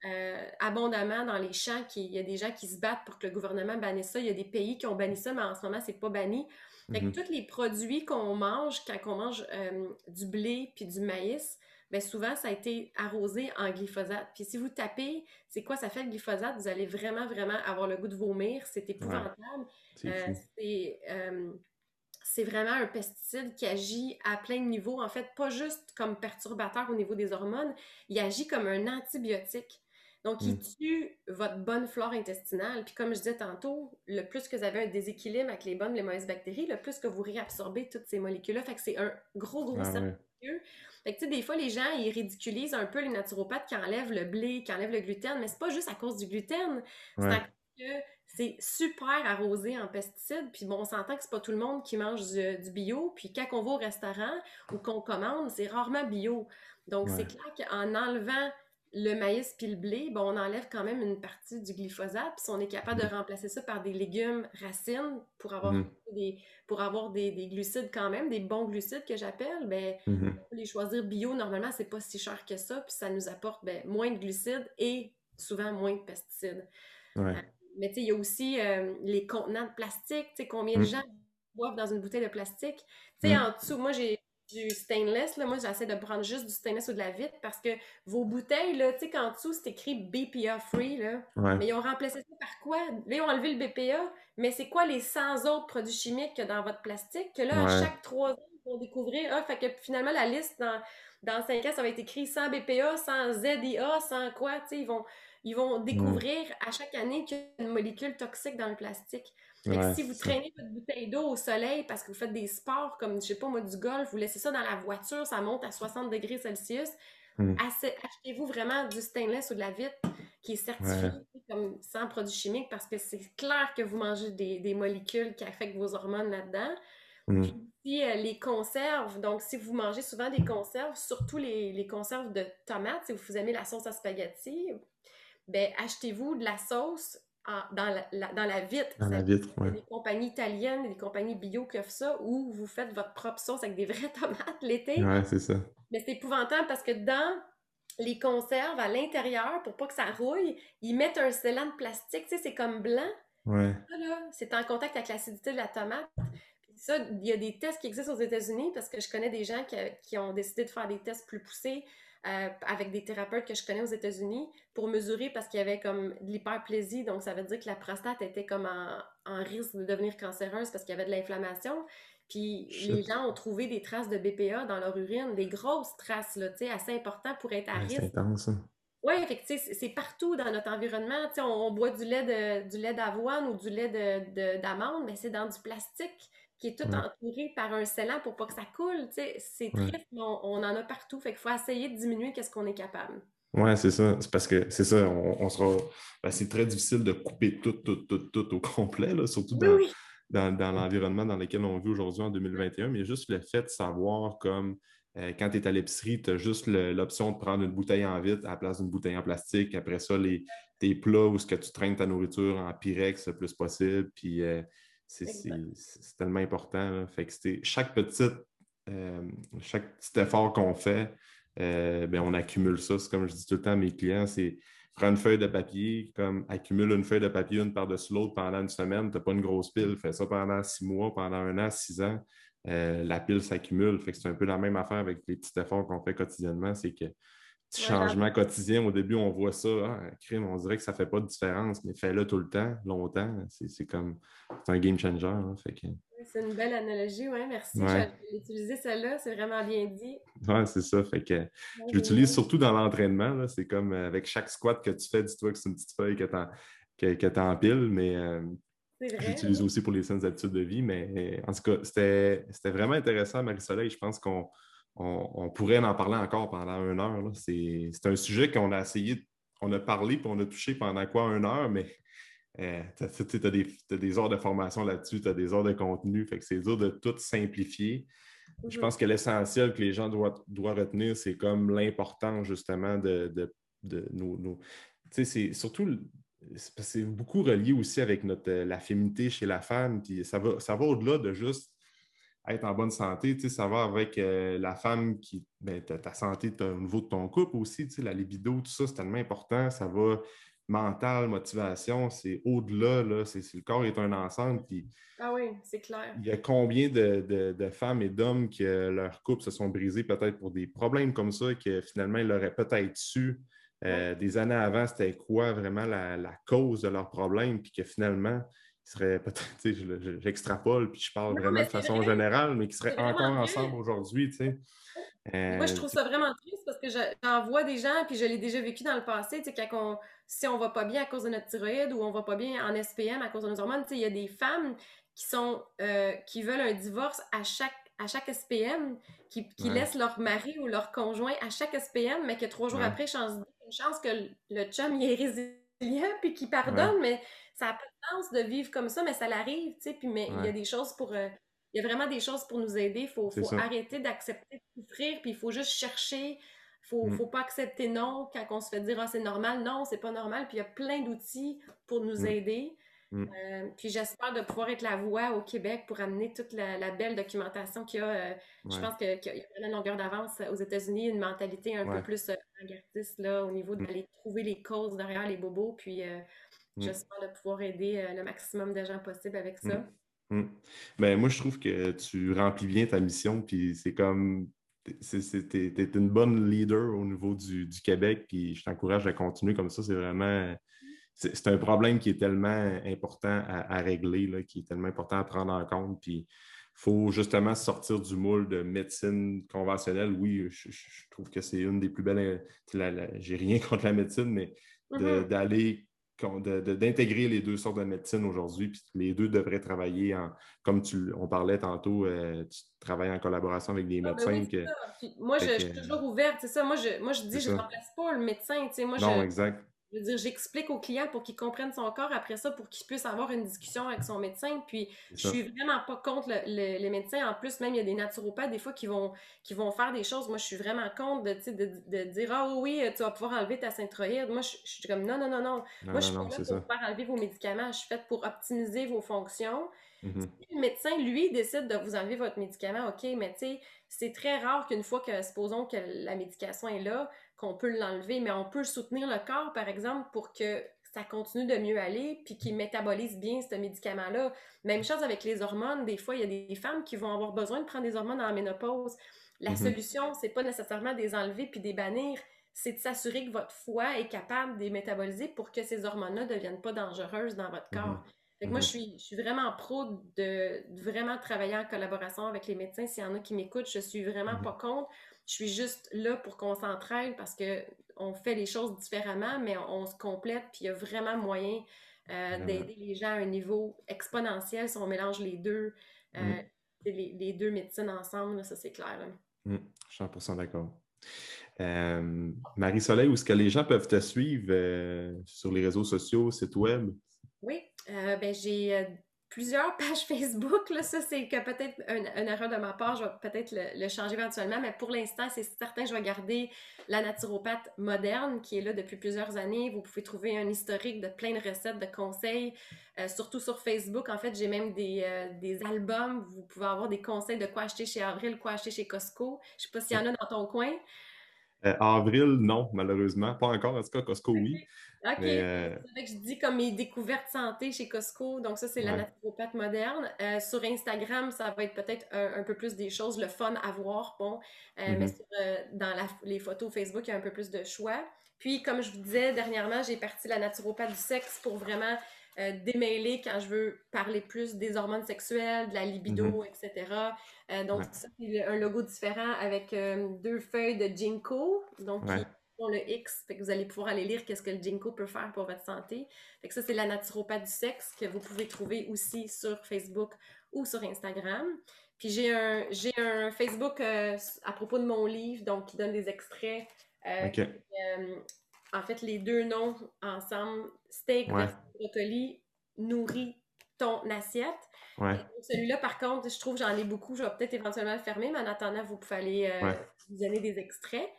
euh, abondamment dans les champs, il y a des gens qui se battent pour que le gouvernement bannisse ça. Il y a des pays qui ont banni ça, mais en ce moment, c'est pas banni. Fait que mm-hmm. tous les produits qu'on mange, quand on mange euh, du blé puis du maïs, bien souvent, ça a été arrosé en glyphosate. Puis si vous tapez, c'est quoi ça fait le glyphosate, vous allez vraiment, vraiment avoir le goût de vomir. C'est épouvantable. C'est euh, c'est vraiment un pesticide qui agit à plein de niveaux. En fait, pas juste comme perturbateur au niveau des hormones, il agit comme un antibiotique. Donc, il hmm. tue votre bonne flore intestinale. Puis, comme je disais tantôt, le plus que vous avez un déséquilibre avec les bonnes, les mauvaises bactéries, le plus que vous réabsorbez toutes ces molécules-là. Fait que c'est un gros, gros ah, Fait que, tu sais, des fois, les gens, ils ridiculisent un peu les naturopathes qui enlèvent le blé, qui enlèvent le gluten, mais c'est pas juste à cause du gluten. C'est à cause que c'est super arrosé en pesticides. Puis bon, on s'entend que c'est pas tout le monde qui mange du, bio. Puis quand on va au restaurant ou qu'on commande, c'est rarement bio. Donc, c'est clair qu'en enlevant le maïs puis le blé, bon, on enlève quand même une partie du glyphosate. Puis si on est capable de mm-hmm. remplacer ça par des légumes racines pour avoir, mm-hmm. des, pour avoir des, glucides quand même, des bons glucides que j'appelle, ben, mm-hmm. les choisir bio, normalement, c'est pas si cher que ça. Puis ça nous apporte ben, moins de glucides et souvent moins de pesticides. Ouais. Euh, mais il y a aussi euh, les contenants de plastique. Combien de mm. gens boivent dans une bouteille de plastique? Mm. En dessous, moi, j'ai du stainless. Là. Moi, j'essaie de prendre juste du stainless ou de la vitre parce que vos bouteilles, là, tu sais, qu'en dessous, c'est écrit BPA free, là. Mais ils ont remplacé ça par quoi? Là, ils ont enlevé le BPA, mais c'est quoi les 100 autres produits chimiques que dans votre plastique? Que là, à chaque trois ans, ils vont découvrir? Ah, fait que finalement, la liste dans, dans 5 ans, ça va être écrit sans BPA, sans ZIA, sans quoi, tu sais, ils vont, ils vont découvrir à chaque année qu'il y a une molécule toxique dans le plastique si vous traînez votre bouteille d'eau au soleil parce que vous faites des sports comme, je sais pas moi, du golf, vous laissez ça dans la voiture, ça monte à 60 degrés Celsius, hmm. achetez-vous vraiment du stainless ou de la vitre qui est certifié comme sans produits chimiques parce que c'est clair que vous mangez des, molécules qui affectent vos hormones là-dedans. Hmm. Puis euh, les conserves, donc si vous mangez souvent des conserves, surtout les, les conserves de tomates, si vous aimez la sauce à spaghetti, ben achetez-vous de la sauce dans, la, dans la vitre. Dans la vitre, a des compagnies italiennes, des compagnies bio qui offrent ça, où vous faites votre propre sauce avec des vraies (laughs) tomates l'été. Ouais, c'est ça. Mais c'est épouvantable parce que dans les conserves, à l'intérieur, pour pas que ça rouille, ils mettent un scellant de plastique, tu sais, c'est comme blanc. Ouais. c'est en contact avec l'acidité de la tomate. ça, il y a des tests qui existent aux États-Unis parce que je connais des gens qui, qui ont décidé de faire des tests plus poussés euh, avec des thérapeutes que je connais aux États-Unis pour mesurer parce qu'il y avait comme de l'hyperplésie, donc ça veut dire que la prostate était comme en, risque de devenir cancéreuse parce qu'il y avait de l'inflammation. Puis les gens ont trouvé des traces de BPA dans leur urine, des grosses traces, là, assez importantes pour être à risque. C'est intense. Hein. Oui, c'est partout dans notre environnement. On, on, boit du lait du lait d'avoine ou du lait d'amande, mais c'est dans du plastique qui est tout entouré par un scellant pour pas que ça coule. C'est triste, mais on, en a partout. Fait qu'il faut essayer de diminuer qu'est-ce qu'on est capable. Oui, c'est ça. C'est parce que c'est ça, on, sera. Ben, c'est très difficile de couper tout, tout, tout, tout au (laughs) complet, là, surtout dans, dans, l'environnement dans lequel on vit aujourd'hui en 2021. Mais juste le fait de savoir comme euh, quand tu es à l'épicerie, tu as juste l'option de prendre une bouteille en vitre à la place d'une bouteille en plastique. Après ça, les, tes plats où ce que tu traînes ta nourriture en Pyrex le plus possible. Puis euh, c'est tellement important. Fait que chaque petite, euh, chaque petit effort qu'on fait, euh, ben, on accumule ça. C'est comme je dis tout le temps à mes clients, c'est prends une feuille de papier, comme accumule une feuille de papier une par-dessus l'autre pendant une semaine, tu n'as pas une grosse pile. Fais ça pendant six mois, pendant un an, six ans. Euh, la pile s'accumule. Fait que c'est un peu la même affaire avec les petits efforts qu'on fait quotidiennement. C'est que petit changement quotidien. Au début, on voit ça, ah, crime, on dirait que ça ne fait pas de différence, mais fais-le tout le temps, longtemps. C'est comme c'est un game changer. Hein, c'est une belle analogie, oui, merci. Ouais. J'ai utilisé celle-là, c'est vraiment bien dit. Oui, c'est ça. Fait que je l'utilise surtout dans l'entraînement. C'est comme euh, avec chaque squat que tu fais, dis-toi que c'est une petite feuille que tu que, empiles, mais euh, j'utilise aussi pour les saines habitudes de vie. Mais en tout cas, c'était vraiment intéressant, Marie-Soleil. Je pense qu'on on, pourrait en parler encore pendant une heure. C'est un sujet qu'on a essayé, on a parlé puis on a touché pendant quoi une heure, mais euh, tu as, des heures de formation là-dessus, tu as des heures de contenu, fait que c'est dur de tout simplifier. Je mhm. pense que l'essentiel que les gens doivent, retenir, c'est comme l'importance justement de, nos. Tu sais, c'est surtout c'est beaucoup relié aussi avec notre, la féminité chez la femme, puis ça va, ça va au-delà de juste être en bonne santé, ça va avec euh, la femme qui, ben, ta santé au niveau de ton couple aussi, la libido, tout ça, c'est tellement important. Ça va mental, motivation, c'est au-delà, là, c'est, le corps est un ensemble. Puis, ah oui, c'est clair. Il y a combien de, femmes et d'hommes que leur couple se sont brisés peut-être pour des problèmes comme ça, que finalement, ils auraient peut-être su euh, des années avant, c'était quoi vraiment la, la, cause de leur problème, puis que finalement, serait peut-être, (laughs) j'extrapole, puis je parle vraiment de façon générale, mais qui seraient encore ensemble aujourd'hui, tu sais. Moi, je trouve ça vraiment triste parce que j'en vois des gens, puis je l'ai déjà vécu dans le passé, tu sais, quand on, si on va pas bien à cause de notre thyroïde ou on va pas bien en SPM à cause de nos hormones, tu sais, il y a des femmes qui sont, euh, qui veulent un divorce à chaque à chaque SPM, qui, laissent leur mari ou leur conjoint à chaque SPM, mais que trois jours après, chance, une chance que le chum y est résilient puis qu'il pardonne, mais ça n'a pas de vivre comme ça, mais ça l'arrive, tu sais. Puis, mais il y a des choses pour. Euh, il y a vraiment des choses pour nous aider. Il faut, arrêter d'accepter de souffrir, puis il faut juste chercher. Il ne mm. faut pas accepter non quand on se fait dire ah, c'est normal. Non, c'est pas normal. Puis il y a plein d'outils pour nous mm. aider. Mm. Euh, puis j'espère de pouvoir être la voix au Québec pour amener toute la, belle documentation qu'il y a. Euh, je pense qu'il y a une longueur d'avance aux États-Unis, une mentalité un peu plus avant-gardiste là, au niveau d'aller trouver les causes derrière les bobos. Puis Mm. J'espère de pouvoir aider euh, le maximum de gens possible avec ça. Mm. Hmm. Ben, moi, je trouve que tu remplis bien ta mission, puis c'est comme. Tu es, une bonne leader au niveau du, Québec, puis je t'encourage à continuer comme ça. C'est vraiment. C'est un problème qui est tellement important à, régler, là, qui est tellement important à prendre en compte. Puis il faut justement sortir du moule de médecine conventionnelle. Oui, je, trouve que c'est une des plus belles. J'ai rien (laughs) contre la médecine, mais mm-hmm. d'aller d'intégrer les deux sortes de médecine aujourd'hui, puis les deux devraient travailler en, comme tu, on parlait tantôt, euh, tu travailles en collaboration avec des ah, ben médecins. moi, je, suis toujours ouverte, c'est ça. Moi, je, moi, je dis, je ne remplace pas le médecin. Moi, non, exact. Je veux dire, j'explique au client pour qu'il comprenne son corps après ça, pour qu'il puisse avoir une discussion avec son médecin. Puis, je suis vraiment pas contre les médecins. En plus, même, il y a des naturopathes, des fois, qui vont, qui vont faire des choses. Moi, je suis vraiment contre de, de, de dire Ah oui, tu vas pouvoir enlever ta synthroïde. Moi, je, suis comme Non, non, non, non. Moi, je suis pas là pour faire enlever vos médicaments. Je suis faite pour optimiser vos fonctions. Mm-hmm. Si le médecin, lui, décide de vous enlever votre médicament, OK, mais tu sais, c'est très rare qu'une fois que, supposons que la médication est là, qu'on peut l'enlever, mais on peut soutenir le corps, par exemple, pour que ça continue de mieux aller, puis qu'il métabolise bien ce médicament-là. Même chose avec les hormones. Des fois, il y a des femmes qui vont avoir besoin de prendre des hormones en ménopause. La mm-hmm. solution, c'est pas nécessairement des enlever puis des bannir, c'est de s'assurer que votre foie est capable de les métaboliser pour que ces hormones-là ne deviennent pas dangereuses dans votre corps. Mm-hmm. moi, mm-hmm. je suis, je suis vraiment pro de, vraiment travailler en collaboration avec les médecins. S'il y en a qui m'écoutent, je suis vraiment pas contre. Je suis juste là pour qu'on s'entraîne parce qu'on fait les choses différemment, mais on, se complète, puis il y a vraiment moyen euh, d'aider les gens à un niveau exponentiel si on mélange les deux, euh, mm. les, deux médecines ensemble, ça c'est clair. Mm. je suis 100% d'accord. Euh, Marie-Soleil, où est-ce que les gens peuvent te suivre sur les réseaux sociaux, site web? Oui, ben, j'ai plusieurs pages (laughs) Facebook. Là, ça, c'est que peut-être une, erreur de ma part. Je vais peut-être le, changer éventuellement, mais pour l'instant, c'est certain que je vais garder la naturopathe moderne qui est là depuis plusieurs années. Vous pouvez trouver un historique de plein de recettes, de conseils, euh, surtout sur Facebook. En fait, j'ai même des, euh, des, albums. Vous pouvez avoir des conseils de quoi acheter chez Avril, quoi acheter chez Costco. Je ne sais pas s'il y en a dans ton coin. Euh, avril, non, malheureusement. Pas encore. En tout cas, Costco, oui. (laughs) OK. Euh, c'est vrai que je dis comme mes découvertes santé chez Costco. Donc, ça, c'est la naturopathe moderne. Euh, sur Instagram, ça va être peut-être un, peu plus des choses, le fun à voir. Bon, mais mm-hmm. dans les photos Facebook, il y a un peu plus de choix. Puis, comme je vous disais dernièrement, j'ai parti la naturopathe du sexe pour vraiment euh, démêler quand je veux parler plus des hormones sexuelles, de la libido, mhm. etc. Euh, donc, c'est un logo différent avec euh, deux feuilles de Ginkgo, donc qui le X, fait que vous allez pouvoir aller lire qu'est-ce que le Ginkgo peut faire pour votre santé. Fait que ça, c'est la naturopathe du sexe que vous pouvez trouver aussi sur Facebook ou sur Instagram. Puis j'ai un, j'ai un Facebook à propos de mon livre, donc qui donne des extraits. en fait, les deux noms ensemble, steak brocoli nourrit ton assiette. Celui-là, par contre, je trouve j'en ai beaucoup. Je vais peut-être éventuellement le fermer, mais en attendant, vous pouvez aller euh, vous donner des extraits.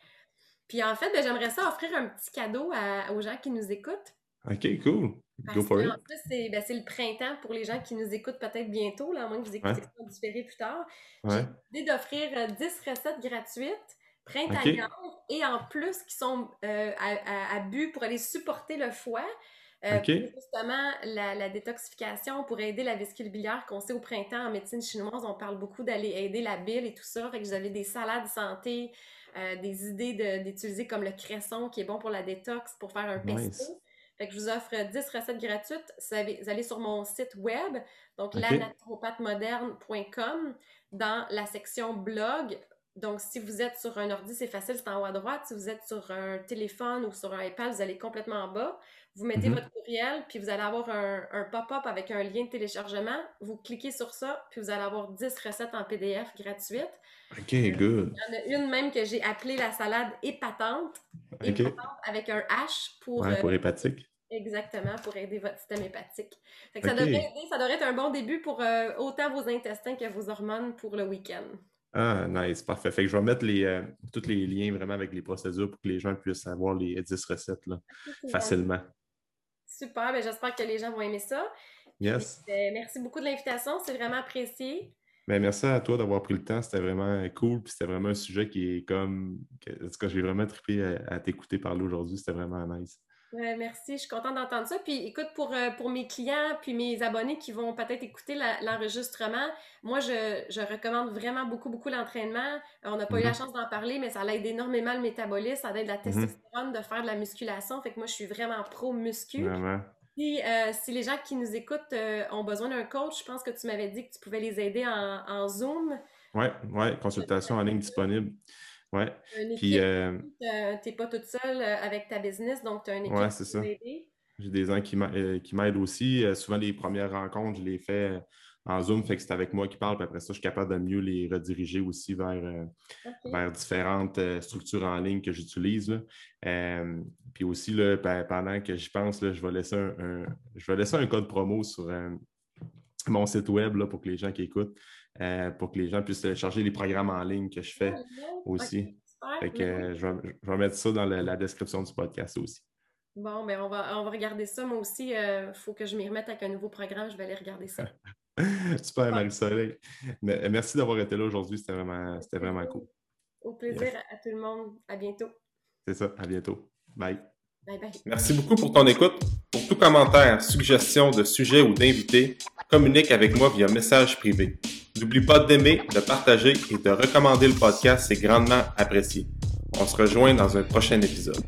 Puis en fait, ben, j'aimerais ça offrir un petit cadeau aux gens qui nous écoutent. OK, cool. Go for it. En plus, ben, c'est le printemps pour les gens qui nous écoutent peut-être bientôt, là, à moins que vous écoutez ça différé plus tard. J'ai décidé d'offrir 10 euh, recettes gratuites printanières et en plus qui sont euh, à, à, but pour aller supporter le foie. Euh, justement, la, détoxification pour aider la vésicule biliaire, qu'on sait au printemps en médecine chinoise, on parle beaucoup d'aller aider la bile et tout ça. Fait que j'avais des salades santé, euh, des idées d'utiliser comme le cresson qui est bon pour la détox, pour faire un pesto. Fait que je vous offre 10 recettes gratuites. Vous allez sur mon site web, donc okay. dans la section blog. Donc, si vous êtes sur un ordi, c'est facile, c'est en haut à droite. Si vous êtes sur un téléphone ou sur un iPad, vous allez complètement en bas. Vous mettez mhm. votre courriel, puis vous allez avoir un, pop-up avec un lien de téléchargement. Vous cliquez sur ça, puis vous allez avoir 10 recettes en PDF gratuites. OK, euh, good. Il y en a une même que j'ai appelée la salade épatante. Épatante avec un H pour... Ouais, pour euh, hépatique. Exactement, pour aider votre système hépatique. ça, devrait aider, ça devrait être un bon début pour euh, autant vos intestins que vos hormones pour le week-end. Ah, nice, parfait. Fait que je vais mettre les, tous les liens vraiment avec les procédures pour que les gens puissent avoir les 10 recettes là, facilement. Super, ben, j'espère que les gens vont aimer ça. Yes. Ben, merci beaucoup de l'invitation, c'est vraiment apprécié. Ben, merci à toi d'avoir pris le temps, c'était vraiment cool, puis c'était vraiment un sujet qui est comme. En tout cas, j'ai vraiment trippé à, t'écouter parler aujourd'hui, c'était vraiment nice. Ouais, merci, je suis contente d'entendre ça. Puis écoute, pour, euh, pour mes clients, puis mes abonnés qui vont peut-être écouter l'enregistrement, moi, je, je, recommande vraiment beaucoup, beaucoup l'entraînement. On n'a pas eu la mm-hmm. chance d'en parler, mais ça aide énormément le métabolisme, ça aide la mm-hmm. testostérone, de faire de la musculation. Fait que moi, je suis vraiment pro-muscu. Puis, euh, si les gens qui nous écoutent euh, ont besoin d'un coach, je pense que tu m'avais dit que tu pouvais les aider en, en Zoom. Oui, ouais, consultation en ligne disponible. Ouais. Puis, euh, t'es pas toute seule euh, avec ta business, donc tu as une équipe ouais, c'est ça. J'ai des gens qui m'aident aussi. Euh, souvent, les premières rencontres, je les fais en Zoom, fait que c'est avec moi qui parle, puis après ça, je suis capable de mieux les rediriger aussi vers, vers différentes structures en ligne que j'utilise. puis aussi, là, pendant que j'y pense, là, je, vais laisser un, je vais laisser un code promo sur mon site web là, pour que les gens qui écoutent. Euh, pour que les gens puissent télécharger les programmes en ligne que je fais aussi. que, je, vais, mettre ça dans la, description du podcast aussi. Bon, ben on va, on va regarder ça. Moi aussi, il euh, faut que je m'y remette avec un nouveau programme. Je vais aller regarder ça. (laughs) Super, Marie-Soleil. Merci d'avoir été là aujourd'hui. C'était vraiment, vraiment cool. Au plaisir à tout le monde. À bientôt. C'est ça. À bientôt. Bye. Bye bye. Merci beaucoup pour ton écoute. Pour tout commentaire, suggestion de sujet ou d'invité, communique avec moi via message privé. N'oublie pas d'aimer, de partager et de recommander le podcast, c'est grandement apprécié. On se rejoint dans un prochain épisode.